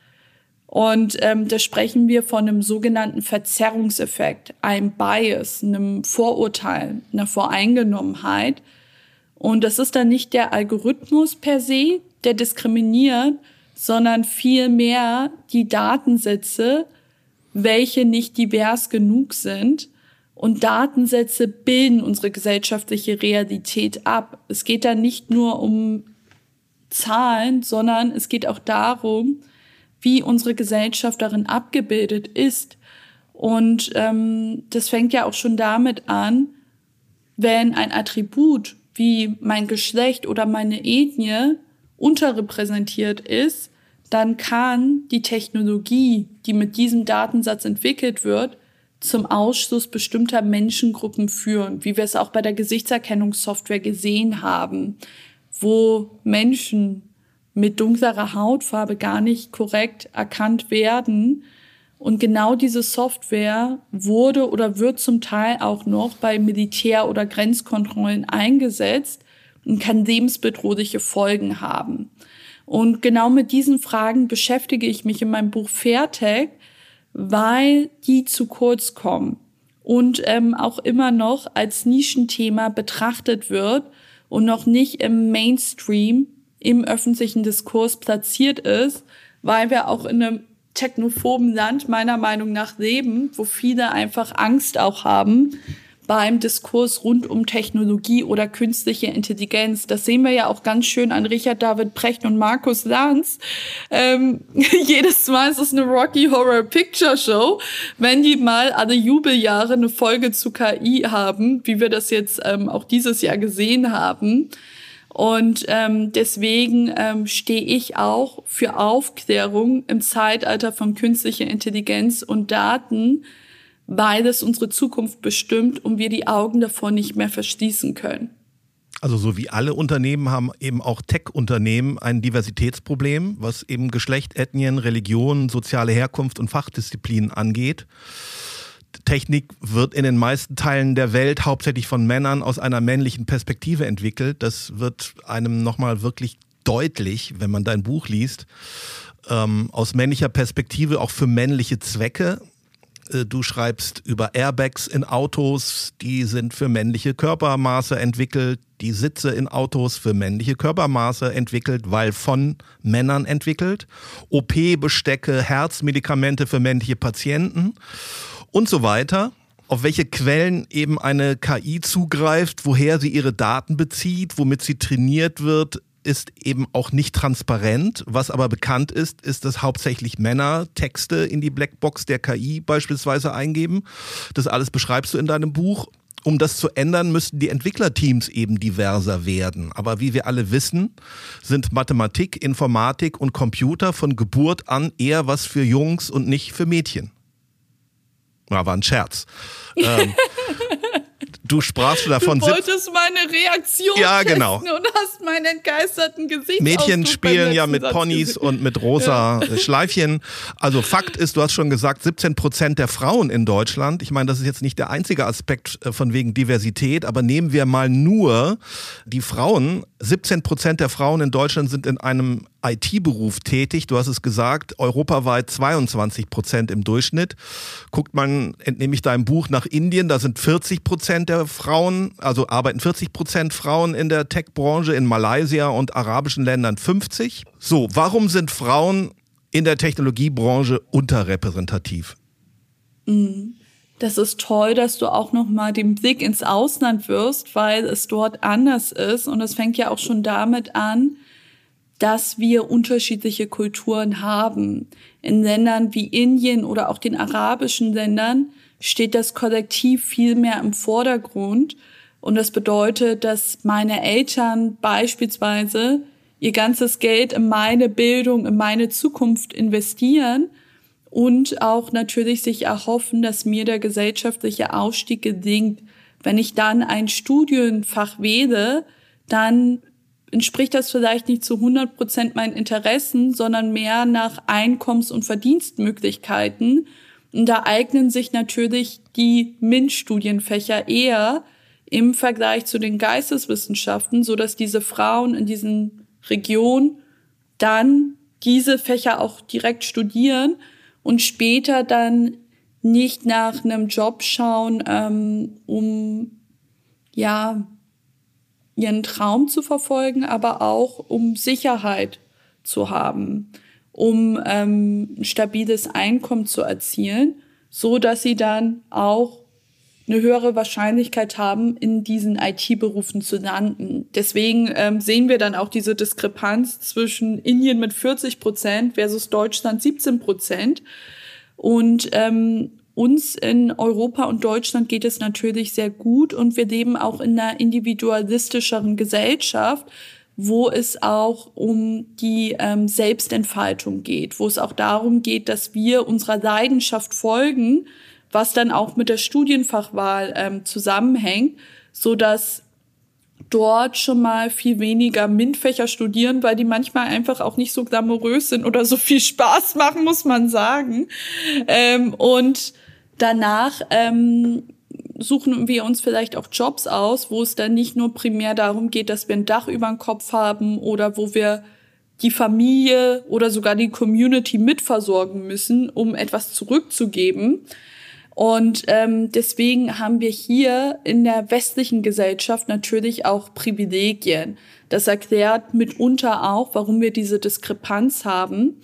Und ähm, da sprechen wir von einem sogenannten Verzerrungseffekt, einem Bias, einem Vorurteil, einer Voreingenommenheit. Und das ist dann nicht der Algorithmus per se, der diskriminiert, sondern vielmehr die Datensätze, welche nicht divers genug sind. Und Datensätze bilden unsere gesellschaftliche Realität ab. Es geht da nicht nur um Zahlen, sondern es geht auch darum, wie unsere Gesellschaft darin abgebildet ist. Und ähm, das fängt ja auch schon damit an, wenn ein Attribut wie mein Geschlecht oder meine Ethnie unterrepräsentiert ist, dann kann die Technologie, die mit diesem Datensatz entwickelt wird, zum Ausschluss bestimmter Menschengruppen führen, wie wir es auch bei der Gesichtserkennungssoftware gesehen haben, wo Menschen mit dunklerer Hautfarbe gar nicht korrekt erkannt werden. Und genau diese Software wurde oder wird zum Teil auch noch bei Militär- oder Grenzkontrollen eingesetzt und kann lebensbedrohliche Folgen haben. Und genau mit diesen Fragen beschäftige ich mich in meinem Buch Fairtech, weil die zu kurz kommen und ähm, auch immer noch als Nischenthema betrachtet wird und noch nicht im Mainstream, im öffentlichen Diskurs platziert ist, weil wir auch in einem technophoben Land meiner Meinung nach leben, wo viele einfach Angst auch haben, beim Diskurs rund um Technologie oder künstliche Intelligenz. Das sehen wir ja auch ganz schön an Richard David Precht und Markus Lanz. Ähm, jedes Mal ist es eine Rocky Horror Picture Show, wenn die mal alle Jubeljahre eine Folge zu KI haben, wie wir das jetzt ähm, auch dieses Jahr gesehen haben. Und ähm, deswegen ähm, stehe ich auch für Aufklärung im Zeitalter von künstlicher Intelligenz und Daten, weil es unsere Zukunft bestimmt und wir die Augen davor nicht mehr verschließen können. Also so wie alle Unternehmen haben eben auch Tech-Unternehmen ein Diversitätsproblem, was eben Geschlecht, Ethnien, Religion, soziale Herkunft und Fachdisziplinen angeht. Technik wird in den meisten Teilen der Welt hauptsächlich von Männern aus einer männlichen Perspektive entwickelt. Das wird einem nochmal wirklich deutlich, wenn man dein Buch liest. Ähm, aus männlicher Perspektive auch für männliche Zwecke. Äh, du schreibst über Airbags in Autos, die sind für männliche Körpermaße entwickelt, die Sitze in Autos für männliche Körpermaße entwickelt, weil von Männern entwickelt, OP-Bestecke, Herzmedikamente für männliche Patienten und so weiter auf welche Quellen eben eine KI zugreift, woher sie ihre Daten bezieht, womit sie trainiert wird, ist eben auch nicht transparent. Was aber bekannt ist, ist, dass hauptsächlich Männer Texte in die Blackbox der KI beispielsweise eingeben. Das alles beschreibst du in deinem Buch. Um das zu ändern, müssten die Entwicklerteams eben diverser werden. Aber wie wir alle wissen, sind Mathematik, Informatik und Computer von Geburt an eher was für Jungs und nicht für Mädchen. Ja, war ein Scherz. ähm, du sprachst davon. Du wolltest meine Reaktion ja, genau. und hast meinen entgeisterten Gesicht. Mädchen spielen ja mit Satz Ponys gesehen. und mit rosa ja. Schleifchen. Also Fakt ist, du hast schon gesagt, 17 Prozent der Frauen in Deutschland. Ich meine, das ist jetzt nicht der einzige Aspekt äh, von wegen Diversität, aber nehmen wir mal nur die Frauen. 17 Prozent der Frauen in Deutschland sind in einem IT-Beruf tätig. Du hast es gesagt, europaweit 22 Prozent im Durchschnitt. Guckt man, entnehme ich deinem Buch nach Indien, da sind 40 Prozent der Frauen, also arbeiten 40 Prozent Frauen in der Tech-Branche, in Malaysia und arabischen Ländern 50. So, warum sind Frauen in der Technologiebranche unterrepräsentativ? Mhm. Das ist toll, dass du auch noch mal den Blick ins Ausland wirst, weil es dort anders ist und es fängt ja auch schon damit an, dass wir unterschiedliche Kulturen haben. In Ländern wie Indien oder auch den arabischen Ländern steht das Kollektiv viel mehr im Vordergrund. Und das bedeutet, dass meine Eltern beispielsweise ihr ganzes Geld in meine Bildung, in meine Zukunft investieren und auch natürlich sich erhoffen, dass mir der gesellschaftliche Aufstieg gelingt. Wenn ich dann ein Studienfach wähle, dann entspricht das vielleicht nicht zu 100 Prozent meinen Interessen, sondern mehr nach Einkommens- und Verdienstmöglichkeiten. Und da eignen sich natürlich die MINT-Studienfächer eher im Vergleich zu den Geisteswissenschaften, so dass diese Frauen in diesen Regionen dann diese Fächer auch direkt studieren und später dann nicht nach einem Job schauen, ähm, um ja ihren Traum zu verfolgen, aber auch um Sicherheit zu haben, um ähm, stabiles Einkommen zu erzielen, so dass sie dann auch eine höhere Wahrscheinlichkeit haben, in diesen IT-Berufen zu landen. Deswegen ähm, sehen wir dann auch diese Diskrepanz zwischen Indien mit 40 Prozent versus Deutschland 17 Prozent. Und ähm, uns in Europa und Deutschland geht es natürlich sehr gut und wir leben auch in einer individualistischeren Gesellschaft, wo es auch um die ähm, Selbstentfaltung geht, wo es auch darum geht, dass wir unserer Leidenschaft folgen, was dann auch mit der Studienfachwahl ähm, zusammenhängt, so dass dort schon mal viel weniger MINT-Fächer studieren, weil die manchmal einfach auch nicht so glamourös sind oder so viel Spaß machen, muss man sagen. Ähm, und Danach ähm, suchen wir uns vielleicht auch Jobs aus, wo es dann nicht nur primär darum geht, dass wir ein Dach über dem Kopf haben oder wo wir die Familie oder sogar die Community mitversorgen müssen, um etwas zurückzugeben. Und ähm, deswegen haben wir hier in der westlichen Gesellschaft natürlich auch Privilegien. Das erklärt mitunter auch, warum wir diese Diskrepanz haben.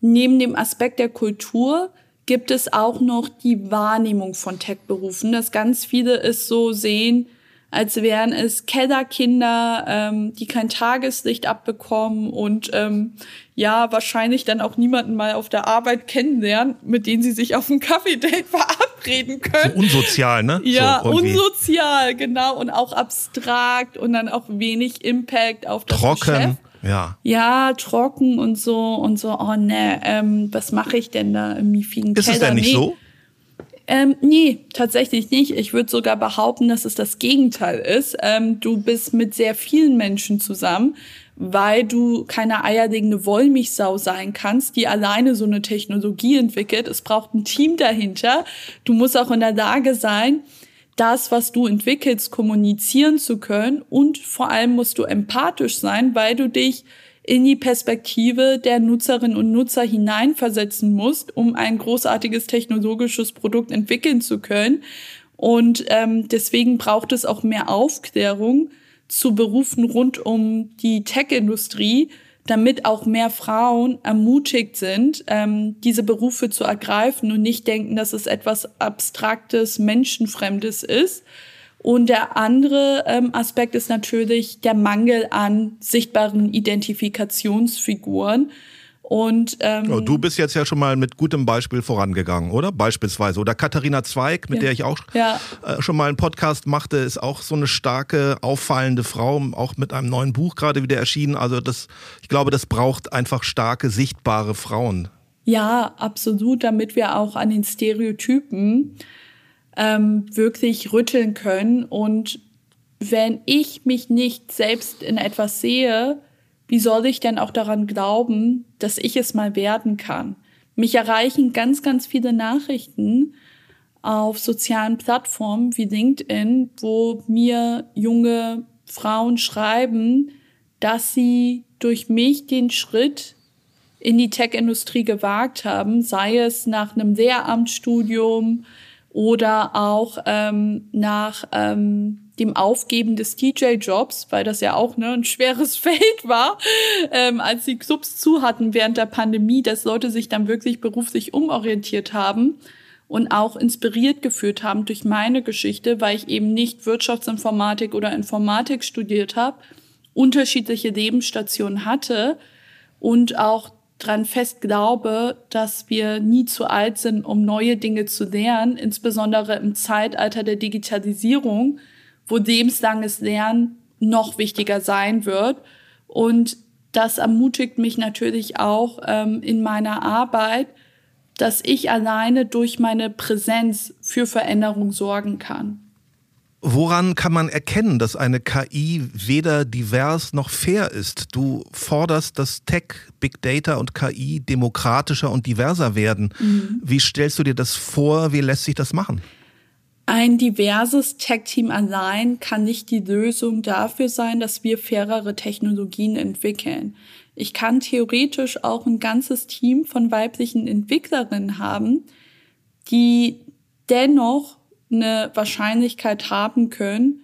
Neben dem Aspekt der Kultur gibt es auch noch die Wahrnehmung von Tech-Berufen, dass ganz viele es so sehen, als wären es Kellerkinder, ähm, die kein Tageslicht abbekommen und ähm, ja, wahrscheinlich dann auch niemanden mal auf der Arbeit kennenlernen, mit denen sie sich auf ein Kaffee-Date verabreden können. So unsozial, ne? Ja, so unsozial, genau. Und auch abstrakt und dann auch wenig Impact auf das Trocken. Geschäft. Ja. Ja, trocken und so und so, oh ne, ähm, was mache ich denn da im miefigen Ist Keller? es denn nicht nee. so? Ähm, nee, tatsächlich nicht. Ich würde sogar behaupten, dass es das Gegenteil ist. Ähm, du bist mit sehr vielen Menschen zusammen, weil du keine eierlegende Wollmilchsau sein kannst, die alleine so eine Technologie entwickelt. Es braucht ein Team dahinter. Du musst auch in der Lage sein, das, was du entwickelst, kommunizieren zu können und vor allem musst du empathisch sein, weil du dich in die Perspektive der Nutzerinnen und Nutzer hineinversetzen musst, um ein großartiges technologisches Produkt entwickeln zu können. Und ähm, deswegen braucht es auch mehr Aufklärung zu Berufen rund um die Tech-Industrie, damit auch mehr Frauen ermutigt sind, ähm, diese Berufe zu ergreifen und nicht denken, dass es etwas Abstraktes, Menschenfremdes ist. Und der andere ähm, Aspekt ist natürlich der Mangel an sichtbaren Identifikationsfiguren. Und ähm, oh, du bist jetzt ja schon mal mit gutem Beispiel vorangegangen, oder? Beispielsweise. Oder Katharina Zweig, mit ja. der ich auch ja. äh, schon mal einen Podcast machte, ist auch so eine starke, auffallende Frau, auch mit einem neuen Buch gerade wieder erschienen. Also das, ich glaube, das braucht einfach starke, sichtbare Frauen. Ja, absolut, damit wir auch an den Stereotypen ähm, wirklich rütteln können. Und wenn ich mich nicht selbst in etwas sehe, wie soll ich denn auch daran glauben, dass ich es mal werden kann? Mich erreichen ganz, ganz viele Nachrichten auf sozialen Plattformen wie LinkedIn, wo mir junge Frauen schreiben, dass sie durch mich den Schritt in die Tech-Industrie gewagt haben, sei es nach einem Lehramtsstudium oder auch ähm, nach ähm, dem Aufgeben des DJ-Jobs, weil das ja auch ne, ein schweres Feld war, ähm, als die Clubs zu hatten während der Pandemie, dass Leute sich dann wirklich beruflich umorientiert haben und auch inspiriert geführt haben durch meine Geschichte, weil ich eben nicht Wirtschaftsinformatik oder Informatik studiert habe, unterschiedliche Lebensstationen hatte und auch dran fest glaube, dass wir nie zu alt sind, um neue Dinge zu lernen, insbesondere im Zeitalter der Digitalisierung, wo lebenslanges Lernen noch wichtiger sein wird. Und das ermutigt mich natürlich auch ähm, in meiner Arbeit, dass ich alleine durch meine Präsenz für Veränderung sorgen kann. Woran kann man erkennen, dass eine KI weder divers noch fair ist? Du forderst, dass Tech, Big Data und KI demokratischer und diverser werden. Mhm. Wie stellst du dir das vor? Wie lässt sich das machen? Ein diverses Tech-Team allein kann nicht die Lösung dafür sein, dass wir fairere Technologien entwickeln. Ich kann theoretisch auch ein ganzes Team von weiblichen Entwicklerinnen haben, die dennoch eine Wahrscheinlichkeit haben können,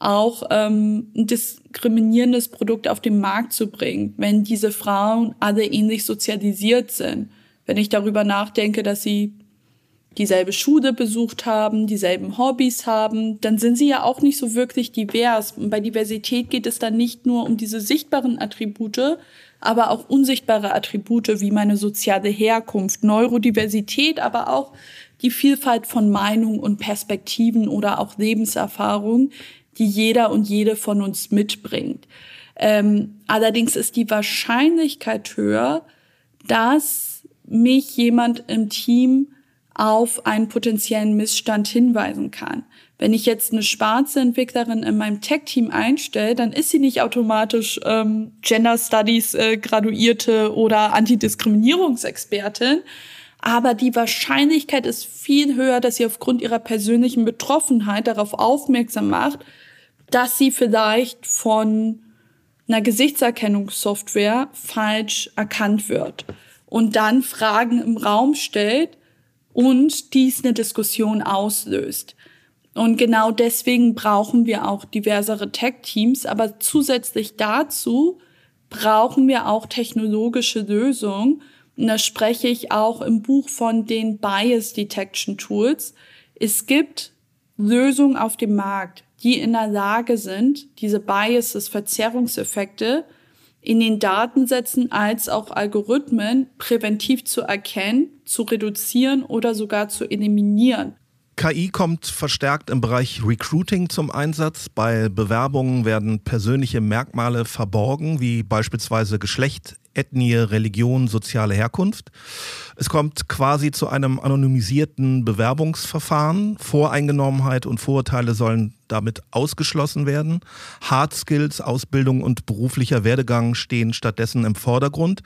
auch ähm, ein diskriminierendes Produkt auf den Markt zu bringen, wenn diese Frauen alle ähnlich sozialisiert sind. Wenn ich darüber nachdenke, dass sie dieselbe Schule besucht haben, dieselben Hobbys haben, dann sind sie ja auch nicht so wirklich divers. Und bei Diversität geht es dann nicht nur um diese sichtbaren Attribute, aber auch unsichtbare Attribute wie meine soziale Herkunft, Neurodiversität, aber auch die Vielfalt von Meinungen und Perspektiven oder auch Lebenserfahrung, die jeder und jede von uns mitbringt. Ähm, allerdings ist die Wahrscheinlichkeit höher, dass mich jemand im Team auf einen potenziellen Missstand hinweisen kann. Wenn ich jetzt eine schwarze Entwicklerin in meinem Tech-Team einstelle, dann ist sie nicht automatisch ähm, Gender Studies äh, Graduierte oder Antidiskriminierungsexpertin. Aber die Wahrscheinlichkeit ist viel höher, dass sie aufgrund ihrer persönlichen Betroffenheit darauf aufmerksam macht, dass sie vielleicht von einer Gesichtserkennungssoftware falsch erkannt wird und dann Fragen im Raum stellt, und dies eine Diskussion auslöst. Und genau deswegen brauchen wir auch diversere Tech-Teams, aber zusätzlich dazu brauchen wir auch technologische Lösungen. Und da spreche ich auch im Buch von den Bias Detection Tools. Es gibt Lösungen auf dem Markt, die in der Lage sind, diese Biases, Verzerrungseffekte in den Datensätzen als auch Algorithmen präventiv zu erkennen, zu reduzieren oder sogar zu eliminieren. KI kommt verstärkt im Bereich Recruiting zum Einsatz. Bei Bewerbungen werden persönliche Merkmale verborgen, wie beispielsweise Geschlecht, Ethnie, Religion, soziale Herkunft. Es kommt quasi zu einem anonymisierten Bewerbungsverfahren. Voreingenommenheit und Vorurteile sollen damit ausgeschlossen werden. Hard Skills, Ausbildung und beruflicher Werdegang stehen stattdessen im Vordergrund.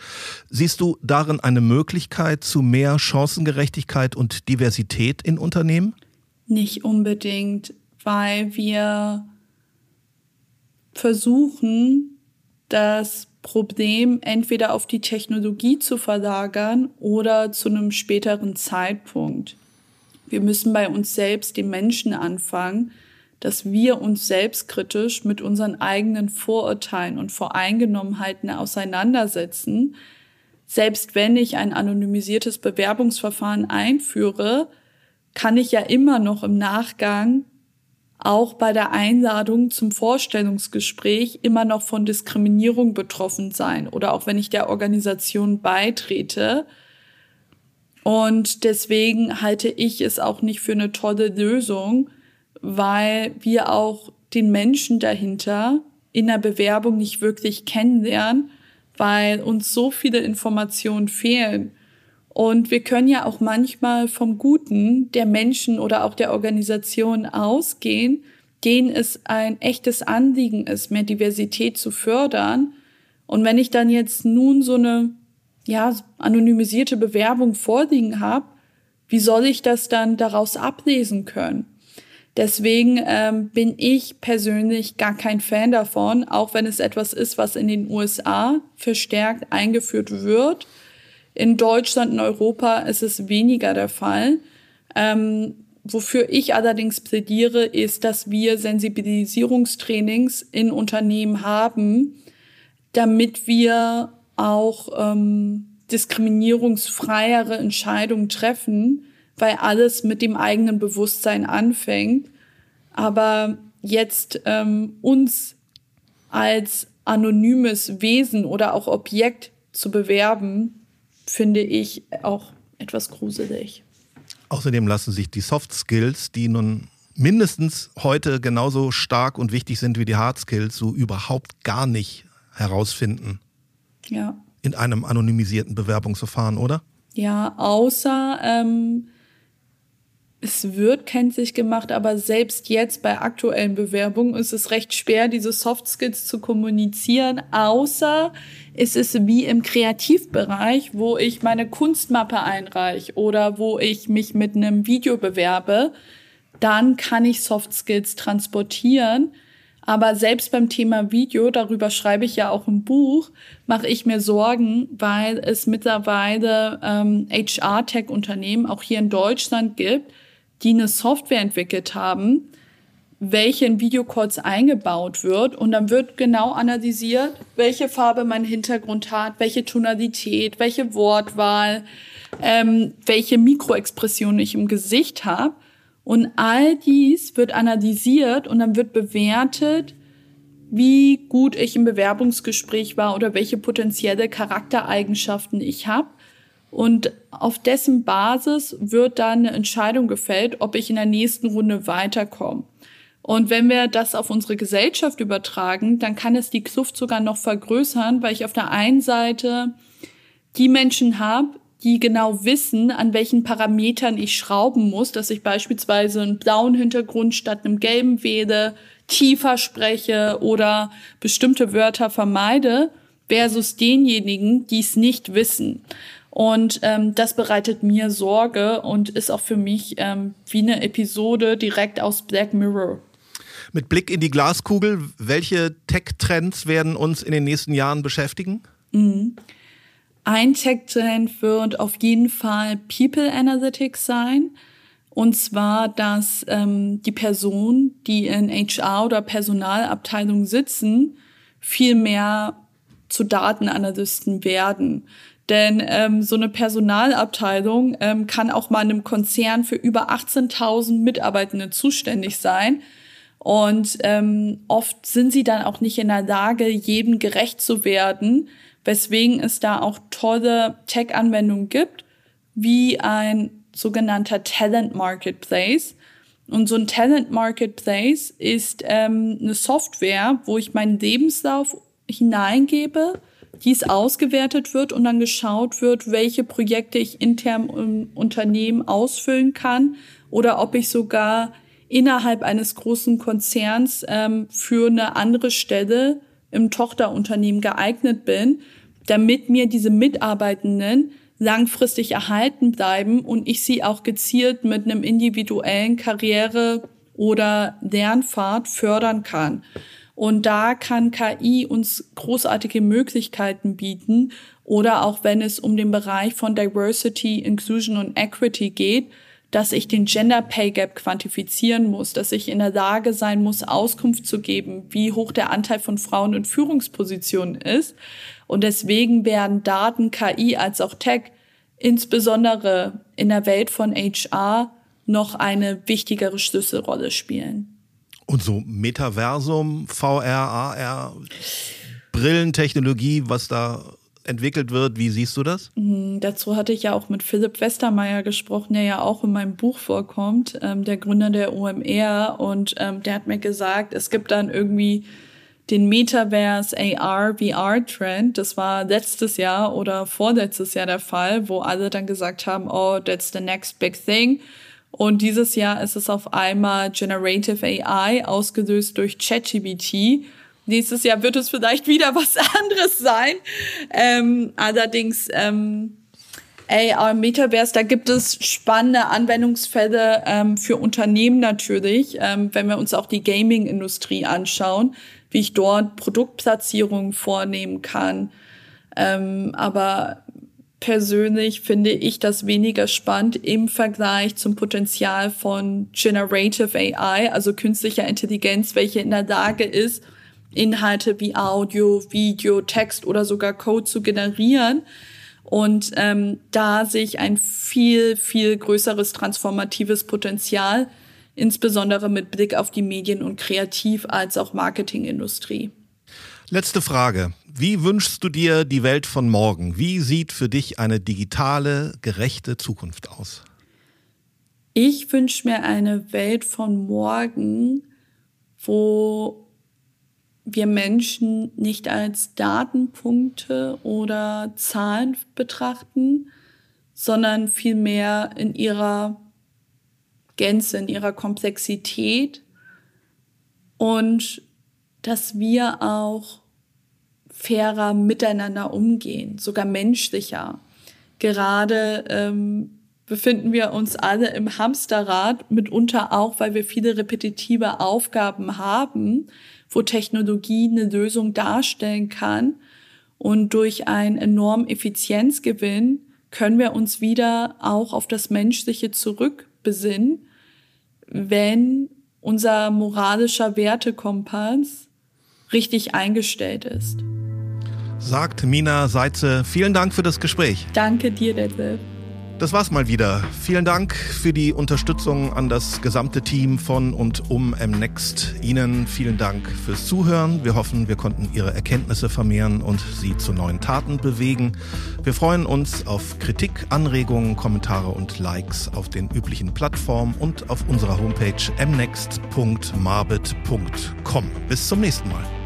Siehst du darin eine Möglichkeit zu mehr Chancengerechtigkeit und Diversität in Unternehmen? Nicht unbedingt, weil wir versuchen, das Problem entweder auf die Technologie zu verlagern oder zu einem späteren Zeitpunkt. Wir müssen bei uns selbst, den Menschen, anfangen, dass wir uns selbstkritisch mit unseren eigenen Vorurteilen und Voreingenommenheiten auseinandersetzen. Selbst wenn ich ein anonymisiertes Bewerbungsverfahren einführe, kann ich ja immer noch im Nachgang auch bei der Einladung zum Vorstellungsgespräch immer noch von Diskriminierung betroffen sein oder auch wenn ich der Organisation beitrete. Und deswegen halte ich es auch nicht für eine tolle Lösung, weil wir auch den Menschen dahinter in der Bewerbung nicht wirklich kennenlernen, weil uns so viele Informationen fehlen. Und wir können ja auch manchmal vom Guten der Menschen oder auch der Organisation ausgehen, denen es ein echtes Anliegen ist, mehr Diversität zu fördern. Und wenn ich dann jetzt nun so eine ja, anonymisierte Bewerbung vorliegen habe, wie soll ich das dann daraus ablesen können? Deswegen ähm, bin ich persönlich gar kein Fan davon, auch wenn es etwas ist, was in den USA verstärkt eingeführt wird in Deutschland und Europa ist es weniger der Fall. Ähm, wofür ich allerdings plädiere, ist, dass wir Sensibilisierungstrainings in Unternehmen haben, damit wir auch ähm, diskriminierungsfreiere Entscheidungen treffen, weil alles mit dem eigenen Bewusstsein anfängt. Aber jetzt ähm, uns als anonymes Wesen oder auch Objekt zu bewerben, finde ich auch etwas gruselig. Außerdem lassen sich die Soft Skills, die nun mindestens heute genauso stark und wichtig sind wie die Hard Skills, so überhaupt gar nicht herausfinden. Ja. In einem anonymisierten Bewerbungsverfahren, oder? Ja, außer ähm, es wird kenntlich gemacht, aber selbst jetzt bei aktuellen Bewerbungen ist es recht schwer, diese Soft Skills zu kommunizieren, außer es ist wie im Kreativbereich, wo ich meine Kunstmappe einreiche oder wo ich mich mit einem Video bewerbe, dann kann ich Soft Skills transportieren. Aber selbst beim Thema Video, darüber schreibe ich ja auch ein Buch, mache ich mir Sorgen, weil es mittlerweile ähm, HR-Tech-Unternehmen auch hier in Deutschland gibt, die eine Software entwickelt haben, welche in Videocalls eingebaut wird. Und dann wird genau analysiert, welche Farbe mein Hintergrund hat, welche Tonalität, welche Wortwahl, ähm, welche Mikroexpression ich im Gesicht habe und all dies wird analysiert und dann wird bewertet, wie gut ich im Bewerbungsgespräch war oder welche potenzielle Charaktereigenschaften ich habe und auf dessen Basis wird dann eine Entscheidung gefällt, ob ich in der nächsten Runde weiterkomme. Und wenn wir das auf unsere Gesellschaft übertragen, dann kann es die Kluft sogar noch vergrößern, weil ich auf der einen Seite die Menschen habe, die genau wissen, an welchen Parametern ich schrauben muss, dass ich beispielsweise einen blauen Hintergrund statt einem gelben wähle, tiefer spreche oder bestimmte Wörter vermeide, versus denjenigen, die es nicht wissen. Und ähm, das bereitet mir Sorge und ist auch für mich ähm, wie eine Episode direkt aus Black Mirror. Mit Blick in die Glaskugel, welche Tech-Trends werden uns in den nächsten Jahren beschäftigen? Mhm. Ein Tech-Trend wird auf jeden Fall People Analytics sein. Und zwar, dass ähm, die Personen, die in HR oder Personalabteilung sitzen, viel mehr zu Datenanalysten werden. Denn ähm, so eine Personalabteilung ähm, kann auch mal einem Konzern für über 18.000 Mitarbeitende zuständig sein. Und ähm, oft sind sie dann auch nicht in der Lage, jedem gerecht zu werden, weswegen es da auch tolle Tech-Anwendungen gibt, wie ein sogenannter Talent Marketplace. Und so ein Talent Marketplace ist ähm, eine Software, wo ich meinen Lebenslauf hineingebe dies ausgewertet wird und dann geschaut wird, welche Projekte ich intern im Unternehmen ausfüllen kann oder ob ich sogar innerhalb eines großen Konzerns ähm, für eine andere Stelle im Tochterunternehmen geeignet bin, damit mir diese Mitarbeitenden langfristig erhalten bleiben und ich sie auch gezielt mit einem individuellen Karriere- oder Lernpfad fördern kann. Und da kann KI uns großartige Möglichkeiten bieten. Oder auch wenn es um den Bereich von Diversity, Inclusion und Equity geht, dass ich den Gender Pay Gap quantifizieren muss, dass ich in der Lage sein muss, Auskunft zu geben, wie hoch der Anteil von Frauen in Führungspositionen ist. Und deswegen werden Daten, KI als auch Tech insbesondere in der Welt von HR noch eine wichtigere Schlüsselrolle spielen. Und so Metaversum, VR, AR, Brillentechnologie, was da entwickelt wird. Wie siehst du das? Mhm, dazu hatte ich ja auch mit Philipp Westermeier gesprochen, der ja auch in meinem Buch vorkommt, ähm, der Gründer der OMR. Und ähm, der hat mir gesagt, es gibt dann irgendwie den Metaverse AR VR Trend. Das war letztes Jahr oder vorletztes Jahr der Fall, wo alle dann gesagt haben, oh, that's the next big thing. Und dieses Jahr ist es auf einmal Generative AI ausgelöst durch ChatGPT. Nächstes Jahr wird es vielleicht wieder was anderes sein. Ähm, allerdings ähm, AR Metaverse, da gibt es spannende Anwendungsfälle ähm, für Unternehmen natürlich, ähm, wenn wir uns auch die Gaming-Industrie anschauen, wie ich dort Produktplatzierungen vornehmen kann. Ähm, aber persönlich finde ich das weniger spannend im Vergleich zum Potenzial von Generative AI, also künstlicher Intelligenz, welche in der Lage ist, Inhalte wie Audio, Video, Text oder sogar Code zu generieren. Und ähm, da ich ein viel, viel größeres transformatives Potenzial, insbesondere mit Blick auf die Medien- und Kreativ- als auch Marketingindustrie. Letzte Frage. Wie wünschst du dir die Welt von morgen? Wie sieht für dich eine digitale, gerechte Zukunft aus? Ich wünsche mir eine Welt von morgen, wo wir Menschen nicht als Datenpunkte oder Zahlen betrachten, sondern vielmehr in ihrer Gänze, in ihrer Komplexität und dass wir auch fairer miteinander umgehen, sogar menschlicher. Gerade ähm, befinden wir uns alle im Hamsterrad, mitunter auch, weil wir viele repetitive Aufgaben haben, wo Technologie eine Lösung darstellen kann. Und durch einen enormen Effizienzgewinn können wir uns wieder auch auf das Menschliche zurückbesinnen, wenn unser moralischer Wertekompass richtig eingestellt ist. Sagt Mina Seitze, vielen Dank für das Gespräch. Danke dir, Detlef. Das war's mal wieder. Vielen Dank für die Unterstützung an das gesamte Team von und um MNext. Ihnen vielen Dank fürs Zuhören. Wir hoffen, wir konnten Ihre Erkenntnisse vermehren und Sie zu neuen Taten bewegen. Wir freuen uns auf Kritik, Anregungen, Kommentare und Likes auf den üblichen Plattformen und auf unserer Homepage mnext.marbit.com. Bis zum nächsten Mal.